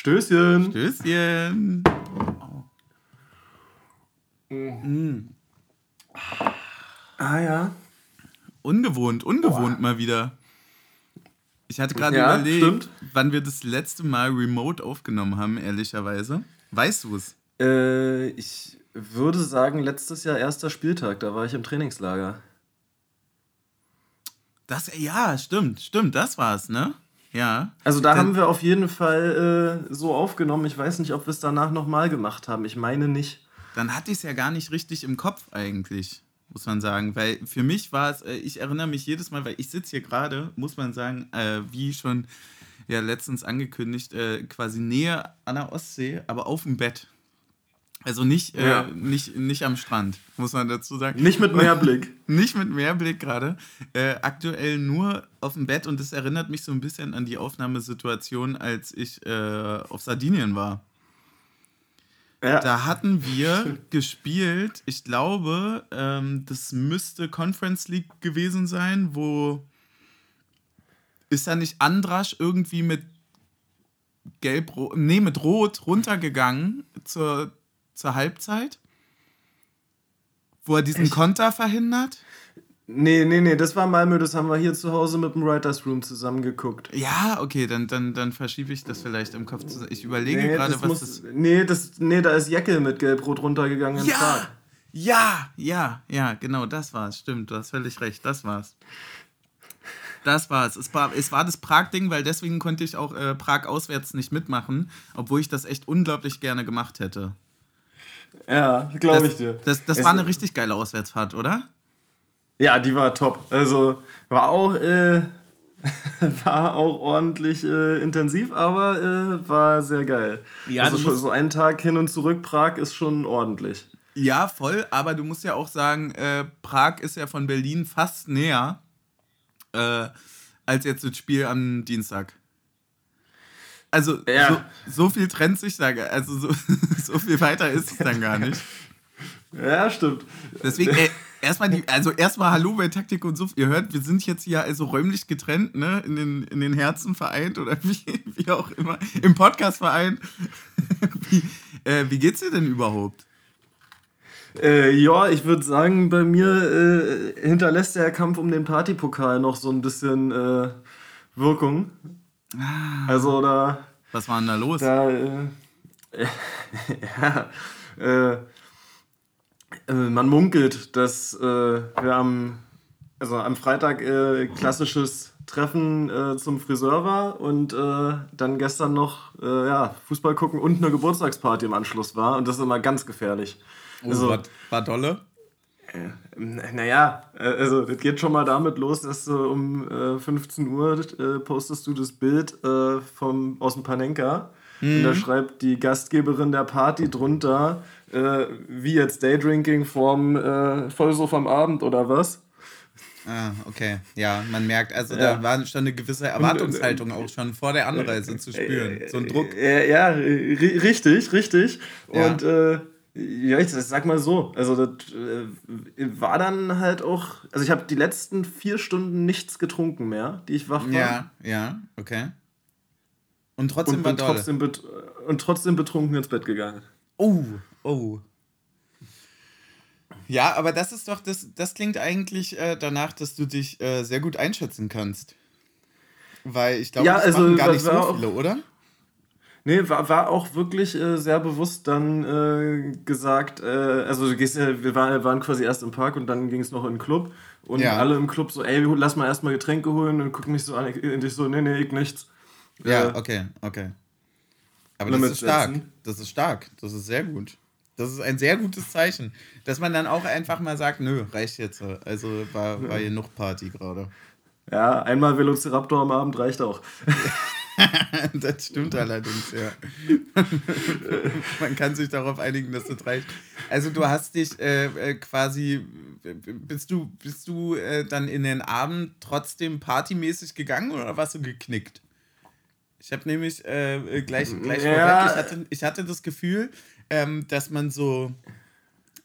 Stößchen. Stößchen. Mm. Ah ja. Ungewohnt, ungewohnt Boah. mal wieder. Ich hatte gerade ja, überlegt, stimmt. wann wir das letzte Mal remote aufgenommen haben, ehrlicherweise. Weißt du es? Äh, ich würde sagen, letztes Jahr erster Spieltag, da war ich im Trainingslager. Das, ja, stimmt, stimmt, das war's, ne? Ja. Also da haben wir auf jeden Fall äh, so aufgenommen. Ich weiß nicht, ob wir es danach nochmal gemacht haben. Ich meine nicht. Dann hatte ich es ja gar nicht richtig im Kopf eigentlich, muss man sagen. Weil für mich war es, äh, ich erinnere mich jedes Mal, weil ich sitze hier gerade, muss man sagen, äh, wie schon ja letztens angekündigt, äh, quasi näher an der Ostsee, aber auf dem Bett. Also nicht, äh, ja. äh, nicht, nicht am Strand, muss man dazu sagen. Nicht mit Meerblick. nicht mit Meerblick gerade. Äh, aktuell nur auf dem Bett und das erinnert mich so ein bisschen an die Aufnahmesituation, als ich äh, auf Sardinien war. Ja. Da hatten wir gespielt, ich glaube, ähm, das müsste Conference League gewesen sein, wo ist da nicht Andrasch irgendwie mit gelb, nee, mit rot runtergegangen zur zur Halbzeit? Wo er diesen Echt? Konter verhindert? Nee, nee, nee, das war Malmö, das haben wir hier zu Hause mit dem Writers Room zusammen geguckt. Ja, okay, dann, dann, dann verschiebe ich das vielleicht im Kopf. Zusammen. Ich überlege nee, gerade, was muss, das. Nee, das. Nee, da ist Jeckel mit Gelb-Rot runtergegangen ja! Ja, ja, ja, genau, das war's. Stimmt, du hast völlig recht, das war's. Das war's. Es war, es war das Prag-Ding, weil deswegen konnte ich auch äh, Prag auswärts nicht mitmachen, obwohl ich das echt unglaublich gerne gemacht hätte. Ja, glaube ich dir. Das, das war eine richtig geile Auswärtsfahrt, oder? Ja, die war top. Also war auch, äh, war auch ordentlich äh, intensiv, aber äh, war sehr geil. Ja, also schon, so einen Tag hin und zurück Prag ist schon ordentlich. Ja, voll, aber du musst ja auch sagen, äh, Prag ist ja von Berlin fast näher äh, als jetzt das Spiel am Dienstag. Also ja. so, so, viel trennt sich da, also so, so viel weiter ist es dann gar nicht. Ja, stimmt. Deswegen, ey, erstmal die, also erstmal Hallo bei Taktik und Suff. Ihr hört, wir sind jetzt hier also räumlich getrennt, ne? In den, in den Herzen vereint oder wie, wie auch immer. Im Podcast vereint. wie, äh, wie geht's dir denn überhaupt? Äh, ja, ich würde sagen, bei mir äh, hinterlässt der Kampf um den Partypokal noch so ein bisschen äh, Wirkung. Ah. Also da. Was war denn da los? Da, äh, ja, äh, äh, man munkelt, dass äh, wir am, also am Freitag äh, klassisches Treffen äh, zum Friseur war und dann gestern noch ja, Fußball gucken und eine Geburtstagsparty im Anschluss war. Und das ist immer ganz gefährlich. Oh, also, war, war dolle? Äh, naja, äh, also das geht schon mal damit los, dass du um äh, 15 Uhr äh, postest du das Bild äh, vom, aus dem Panenka. Mhm. Und da mhm. schreibt die Gastgeberin der Party drunter, äh, wie jetzt Daydrinking vorm äh, Vollsuff am Abend oder was. Ah, okay. Ja, man merkt, also ja. da war schon eine gewisse Erwartungshaltung auch schon vor der Anreise zu spüren. So ein Druck. Ja, richtig, richtig. Ja. Und ja, ich sag mal so. Also, das äh, war dann halt auch. Also, ich habe die letzten vier Stunden nichts getrunken mehr, die ich wach war. Ja, ja, okay. Und trotzdem und war trotzdem Und trotzdem betrunken ins Bett gegangen. Oh, oh. Ja, aber das ist doch, das, das klingt eigentlich äh, danach, dass du dich äh, sehr gut einschätzen kannst. Weil ich glaube, ja, das also, machen gar nicht so viele, oder? Nee, war, war auch wirklich äh, sehr bewusst dann äh, gesagt, äh, also du gehst ja, wir waren, waren quasi erst im Park und dann ging es noch in den Club und ja. alle im Club so, ey, lass mal erstmal Getränke holen und gucken mich so an, und ich so, nee, nee, ich nichts. Ja, äh, okay, okay. Aber das ist stark, das ist stark, das ist sehr gut. Das ist ein sehr gutes Zeichen, dass man dann auch einfach mal sagt, nö, reicht jetzt. Also war, war hier noch Party gerade. Ja, einmal Velociraptor am Abend reicht auch. das stimmt allerdings, ja. Man kann sich darauf einigen, dass das reicht. Also du hast dich äh, äh, quasi, bist du, bist du äh, dann in den Abend trotzdem partymäßig gegangen oder warst du geknickt? Ich habe nämlich äh, gleich, gleich ja. ich hatte, ich hatte das Gefühl, ähm, dass man so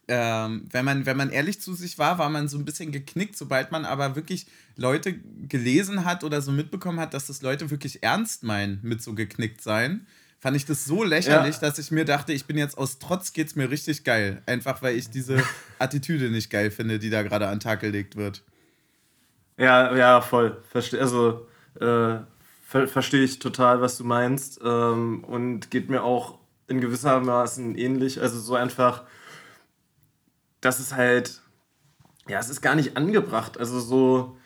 ähm, wenn, man, wenn man ehrlich zu sich war, war man so ein bisschen geknickt, sobald man aber wirklich Leute gelesen hat oder so mitbekommen hat, dass das Leute wirklich ernst meinen mit so geknickt sein, fand ich das so lächerlich, ja. dass ich mir dachte, ich bin jetzt aus Trotz geht's mir richtig geil. Einfach weil ich diese Attitüde nicht geil finde, die da gerade an den Tag gelegt wird. Ja, ja, voll. Verste also, äh, ver verstehe ich total, was du meinst. Ähm, und geht mir auch in gewissermaßen ähnlich. Also so einfach, das ist halt, ja, es ist gar nicht angebracht. Also so,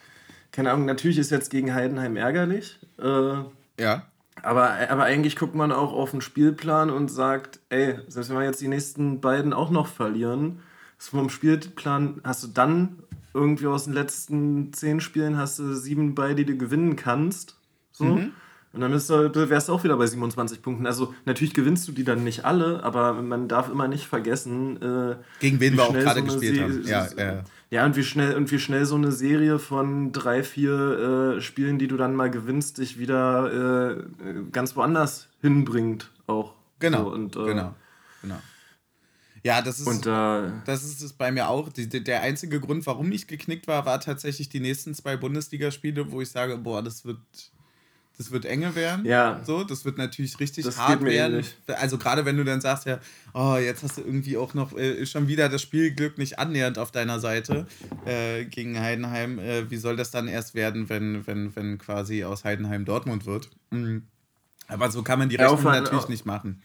keine Ahnung, natürlich ist jetzt gegen Heidenheim ärgerlich. Äh, ja. Aber, aber eigentlich guckt man auch auf den Spielplan und sagt, ey, selbst wenn wir jetzt die nächsten beiden auch noch verlieren, vom Spielplan hast du dann irgendwie aus den letzten zehn Spielen hast du sieben bei, die du gewinnen kannst. So. Mhm. Und dann wärst du auch wieder bei 27 Punkten. Also natürlich gewinnst du die dann nicht alle, aber man darf immer nicht vergessen, äh, gegen wen wir auch gerade so gespielt haben. Ja, ja. ja, und wie schnell und wie schnell so eine Serie von drei, vier äh, Spielen, die du dann mal gewinnst, dich wieder äh, ganz woanders hinbringt auch. Genau. So, und, äh, genau. Genau. Ja, das ist, und, äh, das ist es bei mir auch. Die, der einzige Grund, warum ich geknickt war, war tatsächlich die nächsten zwei Bundesligaspiele, wo ich sage, boah, das wird das wird enge werden. Ja. So, das wird natürlich richtig das hart werden. Ähnlich. Also gerade wenn du dann sagst, ja, oh, jetzt hast du irgendwie auch noch äh, schon wieder das Spielglück nicht annähernd auf deiner Seite äh, gegen Heidenheim. Äh, wie soll das dann erst werden, wenn, wenn, wenn quasi aus Heidenheim Dortmund wird? Mhm. Aber so kann man die Rechnung ja, natürlich nicht machen.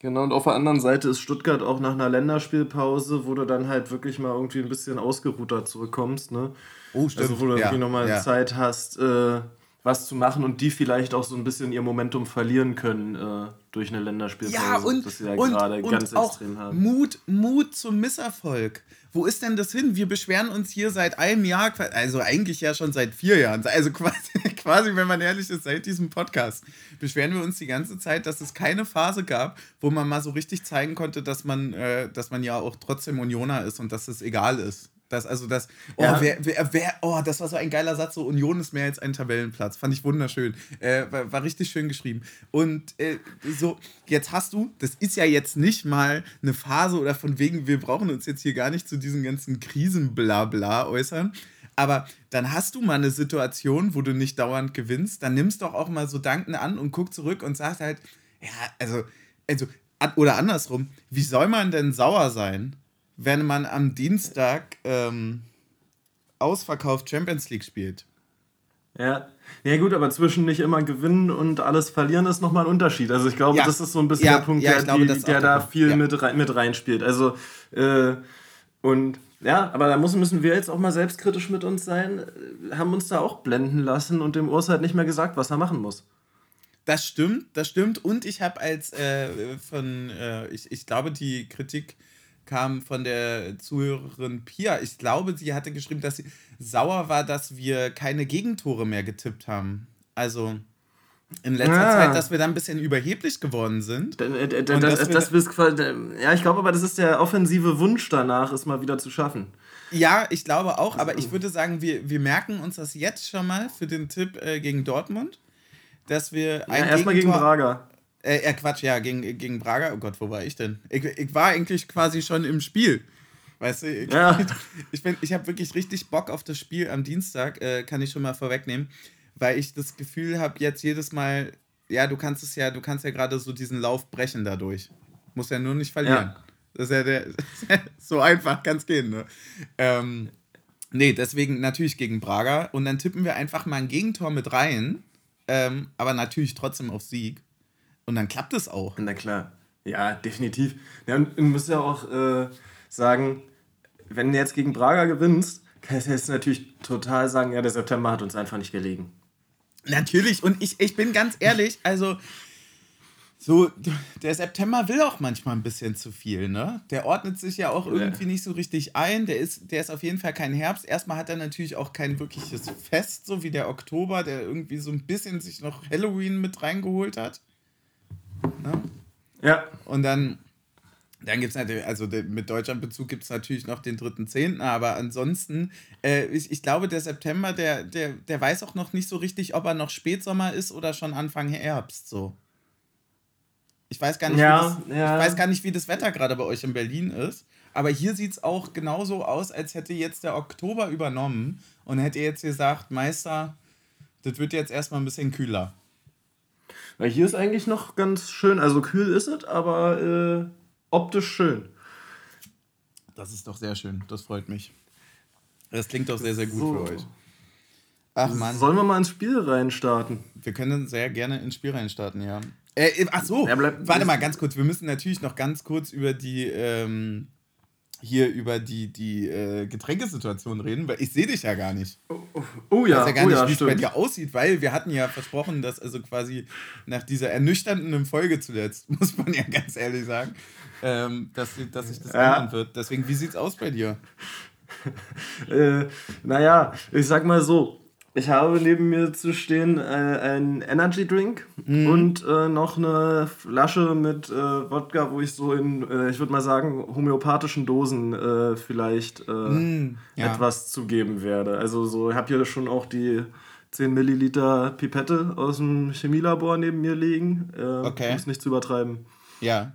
Genau, und auf der anderen Seite ist Stuttgart auch nach einer Länderspielpause, wo du dann halt wirklich mal irgendwie ein bisschen ausgeruhter zurückkommst, ne? Oh, stimmt. Also wo du ja, irgendwie nochmal ja. Zeit hast, äh, was zu machen und die vielleicht auch so ein bisschen ihr Momentum verlieren können äh, durch eine Länderspielpause. Ja, und, das sie ja und, gerade und ganz auch extrem haben. Mut, Mut zum Misserfolg. Wo ist denn das hin? Wir beschweren uns hier seit einem Jahr, also eigentlich ja schon seit vier Jahren, also quasi, quasi, wenn man ehrlich ist, seit diesem Podcast, beschweren wir uns die ganze Zeit, dass es keine Phase gab, wo man mal so richtig zeigen konnte, dass man, äh, dass man ja auch trotzdem Unioner ist und dass es egal ist. Das, also das, oh, ja. wer, wer, wer, oh, das war so ein geiler Satz, so Union ist mehr als ein Tabellenplatz. Fand ich wunderschön. Äh, war, war, richtig schön geschrieben. Und äh, so, jetzt hast du, das ist ja jetzt nicht mal eine Phase oder von wegen, wir brauchen uns jetzt hier gar nicht zu diesen ganzen Krisenblabla äußern. Aber dann hast du mal eine Situation, wo du nicht dauernd gewinnst, dann nimmst doch auch mal so Danken an und guck zurück und sagst halt, ja, also, also, oder andersrum, wie soll man denn sauer sein, wenn man am Dienstag ähm, ausverkauft Champions League spielt. Ja. Ja gut, aber zwischen nicht immer gewinnen und alles verlieren ist nochmal ein Unterschied. Also ich glaube, ja. das ist so ein bisschen ja, der Punkt, ja, der, glaube, die, der da viel mit, rein, mit reinspielt. Also äh, und ja, aber da müssen, müssen wir jetzt auch mal selbstkritisch mit uns sein, haben uns da auch blenden lassen und dem Urs halt nicht mehr gesagt, was er machen muss. Das stimmt, das stimmt. Und ich habe als äh, von, äh, ich, ich glaube, die Kritik kam von der Zuhörerin Pia. Ich glaube, sie hatte geschrieben, dass sie sauer war, dass wir keine Gegentore mehr getippt haben. Also in letzter ja. Zeit, dass wir da ein bisschen überheblich geworden sind. Äh, das, das, das, das ja, ich glaube aber, das ist der offensive Wunsch danach, es mal wieder zu schaffen. Ja, ich glaube auch, aber ich würde sagen, wir, wir merken uns das jetzt schon mal für den Tipp äh, gegen Dortmund, dass wir ein ja, erstmal gegen Braga. Äh, äh, Quatsch, ja, gegen, gegen Braga. Oh Gott, wo war ich denn? Ich, ich war eigentlich quasi schon im Spiel. Weißt du, ich, ja. ich, ich habe wirklich richtig Bock auf das Spiel am Dienstag, äh, kann ich schon mal vorwegnehmen, weil ich das Gefühl habe, jetzt jedes Mal, ja, du kannst es ja, du kannst ja gerade so diesen Lauf brechen dadurch. Muss ja nur nicht verlieren. Ja. Das ist ja der, so einfach kann es gehen, ne? Ähm, nee, deswegen natürlich gegen Braga und dann tippen wir einfach mal ein Gegentor mit rein, ähm, aber natürlich trotzdem auf Sieg. Und dann klappt es auch. Na klar. Ja, definitiv. Ja, und du musst ja auch äh, sagen, wenn du jetzt gegen Braga gewinnst, kannst du jetzt natürlich total sagen, ja, der September hat uns einfach nicht gelegen. Natürlich, und ich, ich bin ganz ehrlich, also so, der September will auch manchmal ein bisschen zu viel, ne? Der ordnet sich ja auch irgendwie nicht so richtig ein. Der ist, der ist auf jeden Fall kein Herbst. Erstmal hat er natürlich auch kein wirkliches Fest, so wie der Oktober, der irgendwie so ein bisschen sich noch Halloween mit reingeholt hat. Ne? Ja. Und dann, dann gibt es natürlich, also mit Deutschlandbezug gibt es natürlich noch den 3.10., aber ansonsten, äh, ich, ich glaube, der September, der, der, der weiß auch noch nicht so richtig, ob er noch Spätsommer ist oder schon Anfang Herbst, so. Ich weiß gar nicht, ja, wie, das, ja. ich weiß gar nicht wie das Wetter gerade bei euch in Berlin ist. Aber hier sieht es auch genauso aus, als hätte jetzt der Oktober übernommen und hätte jetzt gesagt, Meister, das wird jetzt erstmal ein bisschen kühler. Weil hier ist eigentlich noch ganz schön, also kühl ist es, aber äh, optisch schön. Das ist doch sehr schön, das freut mich. Das klingt doch sehr, sehr gut so. für euch. Ach man. Sollen wir mal ins Spiel reinstarten? Wir können sehr gerne ins Spiel reinstarten, ja. Äh, ach so, ja, warte mal ganz kurz. Wir müssen natürlich noch ganz kurz über die ähm, hier über die, die äh, Getränkesituation reden, weil ich sehe dich ja gar nicht. Oh, oh, oh ja, ich weiß ja gar oh, nicht, ja, wie es bei dir aussieht, weil wir hatten ja versprochen, dass also quasi nach dieser ernüchternden Folge zuletzt, muss man ja ganz ehrlich sagen, ähm, dass, dass sich das ja. ändern wird. Deswegen, wie sieht's aus bei dir? äh, naja, ich sag mal so, ich habe neben mir zu stehen äh, einen Energy Drink mhm. und äh, noch eine Flasche mit äh, Wodka, wo ich so in, äh, ich würde mal sagen, homöopathischen Dosen äh, vielleicht mhm. ja. etwas zugeben werde. Also so, ich habe hier schon auch die 10 Milliliter Pipette aus dem Chemielabor neben mir liegen, okay. um es nicht zu übertreiben. Ja.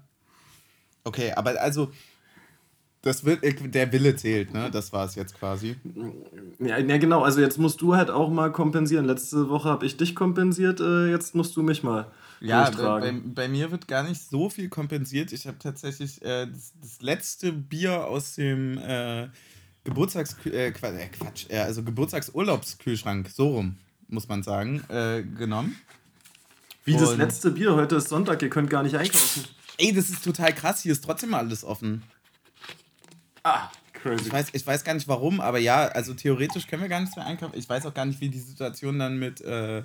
Okay, aber also das will, äh, der Wille zählt, ne? Das war es jetzt quasi. Ja, ja, genau. Also jetzt musst du halt auch mal kompensieren. Letzte Woche habe ich dich kompensiert, äh, jetzt musst du mich mal. Ja, bei, bei, mir wird gar nicht so viel kompensiert. Ich habe tatsächlich äh, das, das, letzte Bier aus dem äh, Geburtstags äh, Quatsch, äh, also Geburtstagsurlaubskühlschrank, so rum, muss man sagen, genommen. Wie Und das letzte Bier? Heute ist Sonntag, ihr könnt gar nicht einkaufen. Ey, das ist total krass. Hier ist trotzdem alles offen. Ah, crazy. Ich weiß, ich weiß gar nicht warum, aber ja, also theoretisch können wir gar nichts mehr einkaufen. Ich weiß auch gar nicht, wie die Situation dann mit, äh,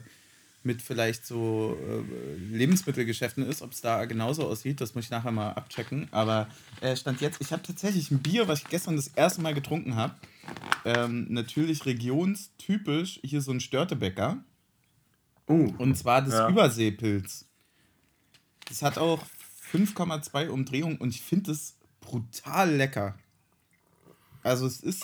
mit vielleicht so äh, Lebensmittelgeschäften ist, ob es da genauso aussieht. Das muss ich nachher mal abchecken. Aber äh, stand jetzt, ich habe tatsächlich ein Bier, was ich gestern das erste Mal getrunken habe. Ähm, natürlich regionstypisch, hier so ein Störtebäcker. Uh, und zwar das ja. Überseepilz. Das hat auch 5,2 Umdrehungen und ich finde es brutal lecker. Also es ist,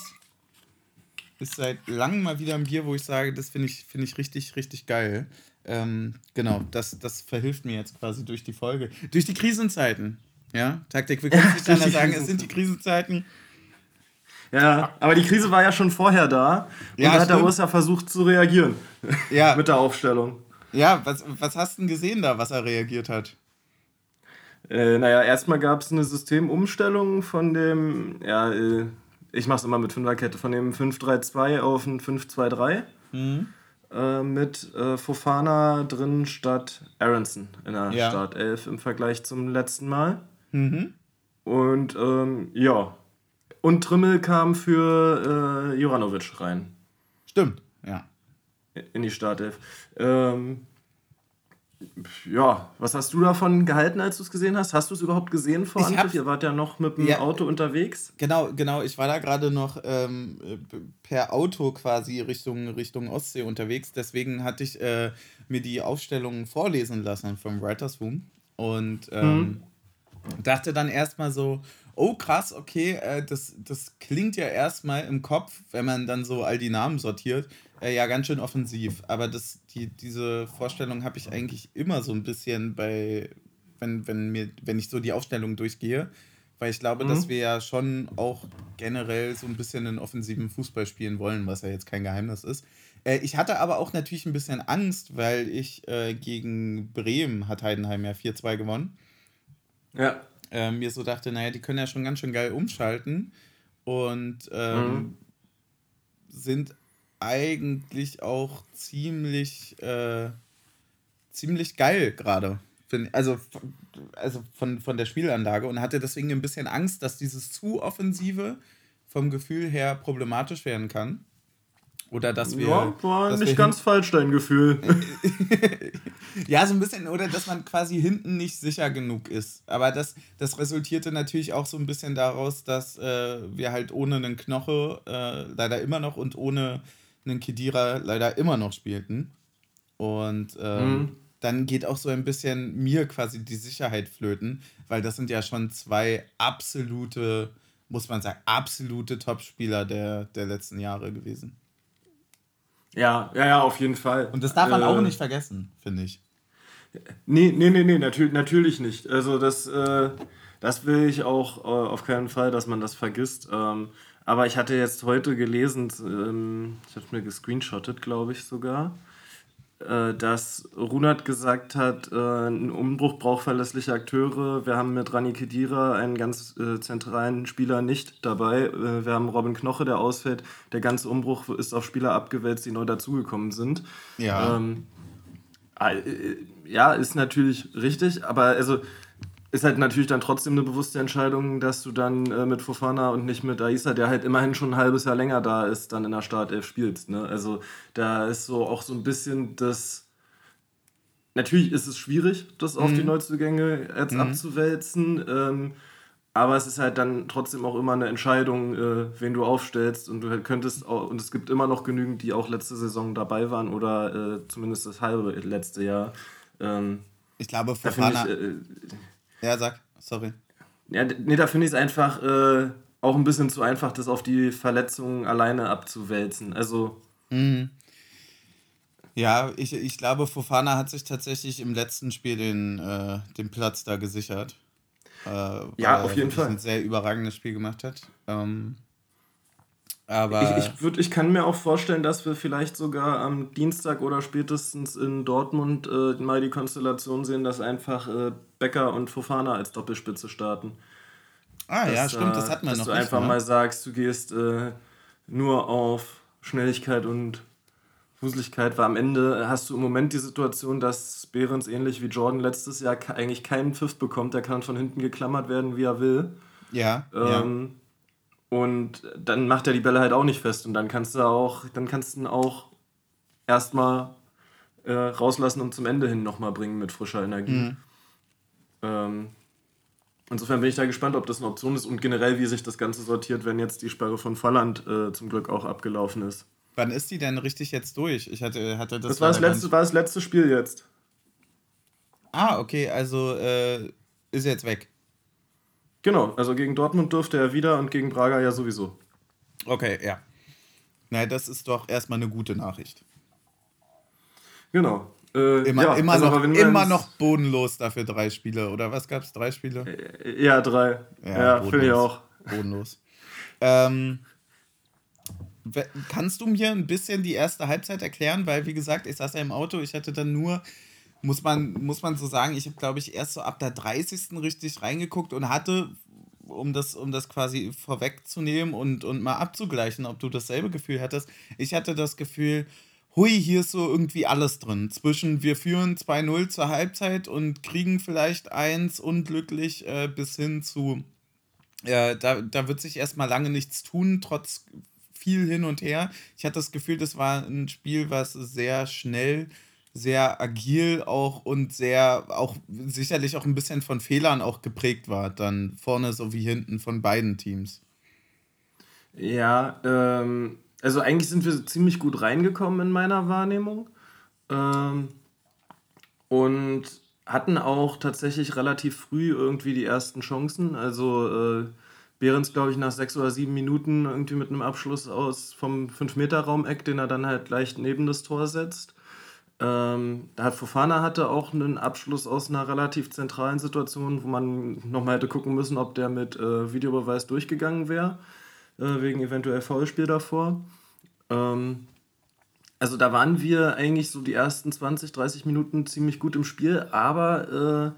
ist seit langem mal wieder ein Bier, wo ich sage, das finde ich, find ich richtig, richtig geil. Ähm, genau, das, das verhilft mir jetzt quasi durch die Folge. Durch die Krisenzeiten. Ja, Taktik, wir können es nicht anders sagen, es sind die Krisenzeiten. Ja, aber die Krise war ja schon vorher da. Und ja, da hat stimmt. der USA versucht zu reagieren. Ja. Mit der Aufstellung. Ja, was, was hast du denn gesehen da, was er reagiert hat? Äh, naja, erstmal gab es eine Systemumstellung von dem, ja, äh, ich mache es immer mit Fünferkette, von dem 5-3-2 auf ein 5-2-3. Mhm. Äh, mit äh, Fofana drin statt Aronson in der ja. Startelf im Vergleich zum letzten Mal. Mhm. Und ähm, ja. Und Trimmel kam für äh, Juranovic rein. Stimmt, ja. In die Startelf. Ähm, ja, was hast du davon gehalten, als du es gesehen hast? Hast du es überhaupt gesehen vor Anpfiff? Ihr wart ja noch mit dem ja, Auto unterwegs. Genau, genau. Ich war da gerade noch ähm, per Auto quasi Richtung, Richtung Ostsee unterwegs. Deswegen hatte ich äh, mir die Aufstellung vorlesen lassen vom Writers Room und ähm, mhm. dachte dann erstmal so, oh krass, okay, äh, das, das klingt ja erstmal im Kopf, wenn man dann so all die Namen sortiert, äh, ja, ganz schön offensiv. Aber das, die, diese Vorstellung habe ich eigentlich immer so ein bisschen bei, wenn, wenn, mir, wenn ich so die Aufstellung durchgehe. Weil ich glaube, mhm. dass wir ja schon auch generell so ein bisschen einen offensiven Fußball spielen wollen, was ja jetzt kein Geheimnis ist. Äh, ich hatte aber auch natürlich ein bisschen Angst, weil ich äh, gegen Bremen hat Heidenheim ja 4-2 gewonnen. Ja. Äh, mir so dachte, naja, die können ja schon ganz schön geil umschalten und ähm, mhm. sind eigentlich auch ziemlich, äh, ziemlich geil gerade. Also, also von, von der Spielanlage und hatte deswegen ein bisschen Angst, dass dieses zu offensive vom Gefühl her problematisch werden kann. Oder dass wir. Ja, war nicht ganz falsch, dein Gefühl. ja, so ein bisschen, oder dass man quasi hinten nicht sicher genug ist. Aber das, das resultierte natürlich auch so ein bisschen daraus, dass äh, wir halt ohne einen Knoche äh, leider immer noch und ohne einen Kedira leider immer noch spielten. Und ähm, mhm. dann geht auch so ein bisschen mir quasi die Sicherheit flöten, weil das sind ja schon zwei absolute, muss man sagen, absolute Topspieler der, der letzten Jahre gewesen. Ja, ja, ja, auf jeden Fall. Und das darf man äh, auch nicht vergessen, finde ich. Nee, nee, nee, nee, natürlich, natürlich nicht. Also das, äh, das will ich auch äh, auf keinen Fall, dass man das vergisst. Ähm, aber ich hatte jetzt heute gelesen, ähm, ich habe mir gescreenshottet, glaube ich sogar. äh, dass Runert gesagt hat, äh, ein Umbruch braucht verlässliche Akteure. Wir haben mit Rani Kedira einen ganz äh, zentralen Spieler nicht dabei. Äh, wir haben Robin Knoche, der ausfällt. Der ganze Umbruch ist auf Spieler abgewälzt, die neu dazugekommen sind. Ja. Ähm, äh, ja, ist natürlich richtig, aber also ist halt natürlich dann trotzdem eine bewusste Entscheidung, dass du dann äh, mit Fofana und nicht mit Aisa, der halt immerhin schon ein halbes Jahr länger da ist, dann in der Startelf spielst. Ne? Also da ist so auch so ein bisschen das. Natürlich ist es schwierig, das auf mhm. die Neuzugänge jetzt mhm. abzuwälzen. Ähm, aber es ist halt dann trotzdem auch immer eine Entscheidung, äh, wen du aufstellst. Und du könntest auch, und es gibt immer noch genügend, die auch letzte Saison dabei waren oder äh, zumindest das halbe letzte Jahr. Ähm, ich glaube, Fofana. Ich, äh, ja, sag, sorry. Ja, nee, da finde ich es einfach äh, auch ein bisschen zu einfach, das auf die Verletzungen alleine abzuwälzen. Also. Mhm. Ja, ich, ich glaube, Fofana hat sich tatsächlich im letzten Spiel den, äh, den Platz da gesichert. Äh, ja, auf jeden Fall. ein sehr überragendes Spiel gemacht hat. Ähm, aber ich, ich, würd, ich kann mir auch vorstellen, dass wir vielleicht sogar am Dienstag oder spätestens in Dortmund äh, mal die Konstellation sehen, dass einfach äh, Becker und Fofana als Doppelspitze starten. Ah dass, ja, stimmt, das hat man dass noch. Dass du einfach mal. mal sagst, du gehst äh, nur auf Schnelligkeit und Wuseligkeit, weil am Ende hast du im Moment die Situation, dass Behrens ähnlich wie Jordan letztes Jahr eigentlich keinen Pfiff bekommt. Der kann von hinten geklammert werden, wie er will. Ja. Ähm, ja und dann macht er die Bälle halt auch nicht fest. Und dann kannst du auch, dann kannst du ihn auch erstmal äh, rauslassen und zum Ende hin nochmal bringen mit frischer Energie. Mhm. Ähm, insofern bin ich da gespannt, ob das eine Option ist und generell, wie sich das Ganze sortiert, wenn jetzt die Sperre von Volland äh, zum Glück auch abgelaufen ist. Wann ist die denn richtig jetzt durch? Ich hatte, hatte das. Das war das, letzte, war das letzte Spiel jetzt. Ah, okay, also äh, ist jetzt weg. Genau, also gegen Dortmund dürfte er wieder und gegen Braga ja sowieso. Okay, ja. Na, das ist doch erstmal eine gute Nachricht. Genau. Äh, immer ja, immer, also noch, immer noch bodenlos dafür drei Spiele. Oder was gab es? Drei Spiele? Äh, ja, drei. Ja, ja finde ich auch. Bodenlos. ähm, kannst du mir ein bisschen die erste Halbzeit erklären? Weil, wie gesagt, ich saß ja im Auto, ich hatte dann nur muss man, muss man so sagen, ich habe, glaube ich, erst so ab der 30. richtig reingeguckt und hatte, um das, um das quasi vorwegzunehmen und, und mal abzugleichen, ob du dasselbe Gefühl hattest, ich hatte das Gefühl, hui, hier ist so irgendwie alles drin. Zwischen wir führen 2-0 zur Halbzeit und kriegen vielleicht eins unglücklich äh, bis hin zu, äh, da, da wird sich erstmal lange nichts tun, trotz viel hin und her. Ich hatte das Gefühl, das war ein Spiel, was sehr schnell sehr agil auch und sehr auch sicherlich auch ein bisschen von Fehlern auch geprägt war, dann vorne sowie hinten von beiden Teams. Ja, ähm, also eigentlich sind wir ziemlich gut reingekommen in meiner Wahrnehmung ähm, und hatten auch tatsächlich relativ früh irgendwie die ersten Chancen. Also äh, Behrens, glaube ich, nach sechs oder sieben Minuten irgendwie mit einem Abschluss aus vom 5-Meter-Raumeck, den er dann halt leicht neben das Tor setzt. Ähm, da hat Fofana hatte auch einen Abschluss aus einer relativ zentralen Situation, wo man nochmal hätte gucken müssen, ob der mit äh, Videobeweis durchgegangen wäre, äh, wegen eventuell Foulspiel davor. Ähm, also da waren wir eigentlich so die ersten 20, 30 Minuten ziemlich gut im Spiel, aber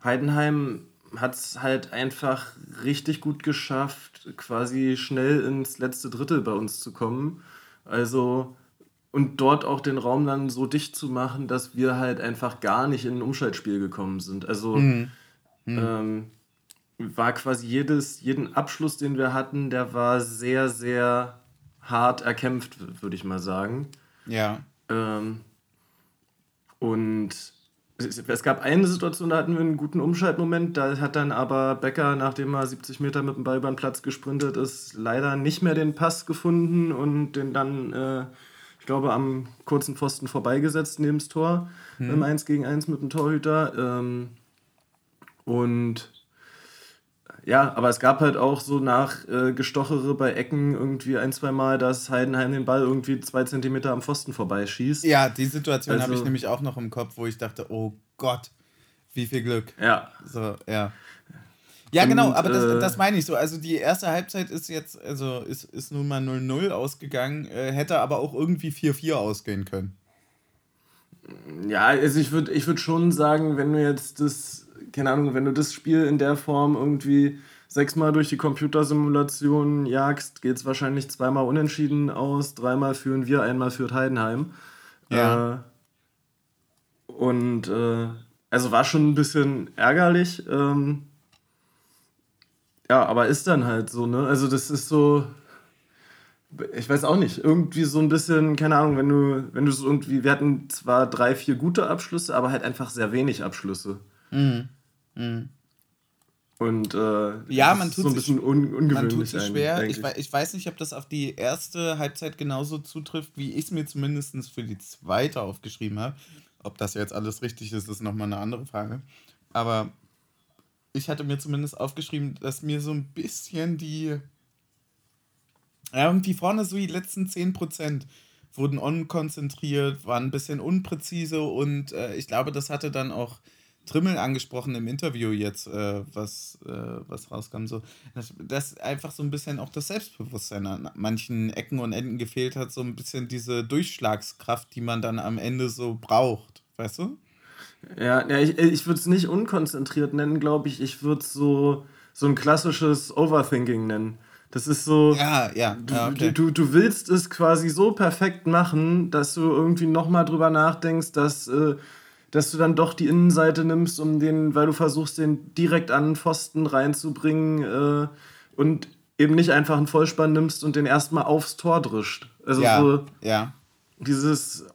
äh, Heidenheim hat es halt einfach richtig gut geschafft, quasi schnell ins letzte Drittel bei uns zu kommen. Also und dort auch den Raum dann so dicht zu machen, dass wir halt einfach gar nicht in ein Umschaltspiel gekommen sind. Also mhm. Ähm, war quasi jedes, jeden Abschluss, den wir hatten, der war sehr, sehr hart erkämpft, würde ich mal sagen. Ja. Ähm, und es gab eine Situation, da hatten wir einen guten Umschaltmoment. Da hat dann aber Becker, nachdem er 70 Meter mit dem Ball über den Platz gesprintet ist, leider nicht mehr den Pass gefunden und den dann äh, ich glaube, am kurzen Pfosten vorbeigesetzt neben das Tor hm. im 1 gegen 1 mit dem Torhüter. Ähm, und ja, aber es gab halt auch so nach äh, Gestochere bei Ecken irgendwie ein, zwei Mal, dass Heidenheim den Ball irgendwie zwei Zentimeter am Pfosten vorbeischießt. Ja, die Situation also, habe ich nämlich auch noch im Kopf, wo ich dachte, oh Gott, wie viel Glück. Ja. So, ja. Ja, genau, und, genau, aber das, äh, das meine ich so. Also die erste Halbzeit ist jetzt, also ist, ist nun mal 0-0 ausgegangen, äh, hätte aber auch irgendwie 4-4 ausgehen können. Ja, also ich würde ich würd schon sagen, wenn du jetzt das, keine Ahnung, wenn du das Spiel in der Form irgendwie sechsmal durch die Computersimulation jagst, geht es wahrscheinlich zweimal unentschieden aus, dreimal führen wir, einmal führt Heidenheim. Ja. Äh, und äh, also war schon ein bisschen ärgerlich. Ähm, ja, aber ist dann halt so, ne? Also das ist so, ich weiß auch nicht, irgendwie so ein bisschen, keine Ahnung, wenn du, wenn du so irgendwie, wir hatten zwar drei, vier gute Abschlüsse, aber halt einfach sehr wenig Abschlüsse. Mhm. Mhm. Und äh, ja, man tut so ein bisschen sich, un ungewöhnlich. Man tut sich schwer. Ich, ich weiß nicht, ob das auf die erste Halbzeit genauso zutrifft, wie ich es mir zumindest für die zweite aufgeschrieben habe. Ob das jetzt alles richtig ist, ist nochmal eine andere Frage. Aber ich hatte mir zumindest aufgeschrieben, dass mir so ein bisschen die. Irgendwie vorne so die letzten 10% wurden unkonzentriert, waren ein bisschen unpräzise und äh, ich glaube, das hatte dann auch Trimmel angesprochen im Interview jetzt, äh, was, äh, was rauskam, so, dass, dass einfach so ein bisschen auch das Selbstbewusstsein an manchen Ecken und Enden gefehlt hat, so ein bisschen diese Durchschlagskraft, die man dann am Ende so braucht, weißt du? Ja, ja ich, ich würde es nicht unkonzentriert nennen, glaube ich. Ich würde es so, so ein klassisches Overthinking nennen. Das ist so. Ja, ja. Du, ja, okay. du, du willst es quasi so perfekt machen, dass du irgendwie nochmal drüber nachdenkst, dass. Äh, dass du dann doch die Innenseite nimmst, um den, weil du versuchst, den direkt an den Pfosten reinzubringen äh, und eben nicht einfach einen Vollspann nimmst und den erstmal aufs Tor drischt. Also ja, so ja. dieses,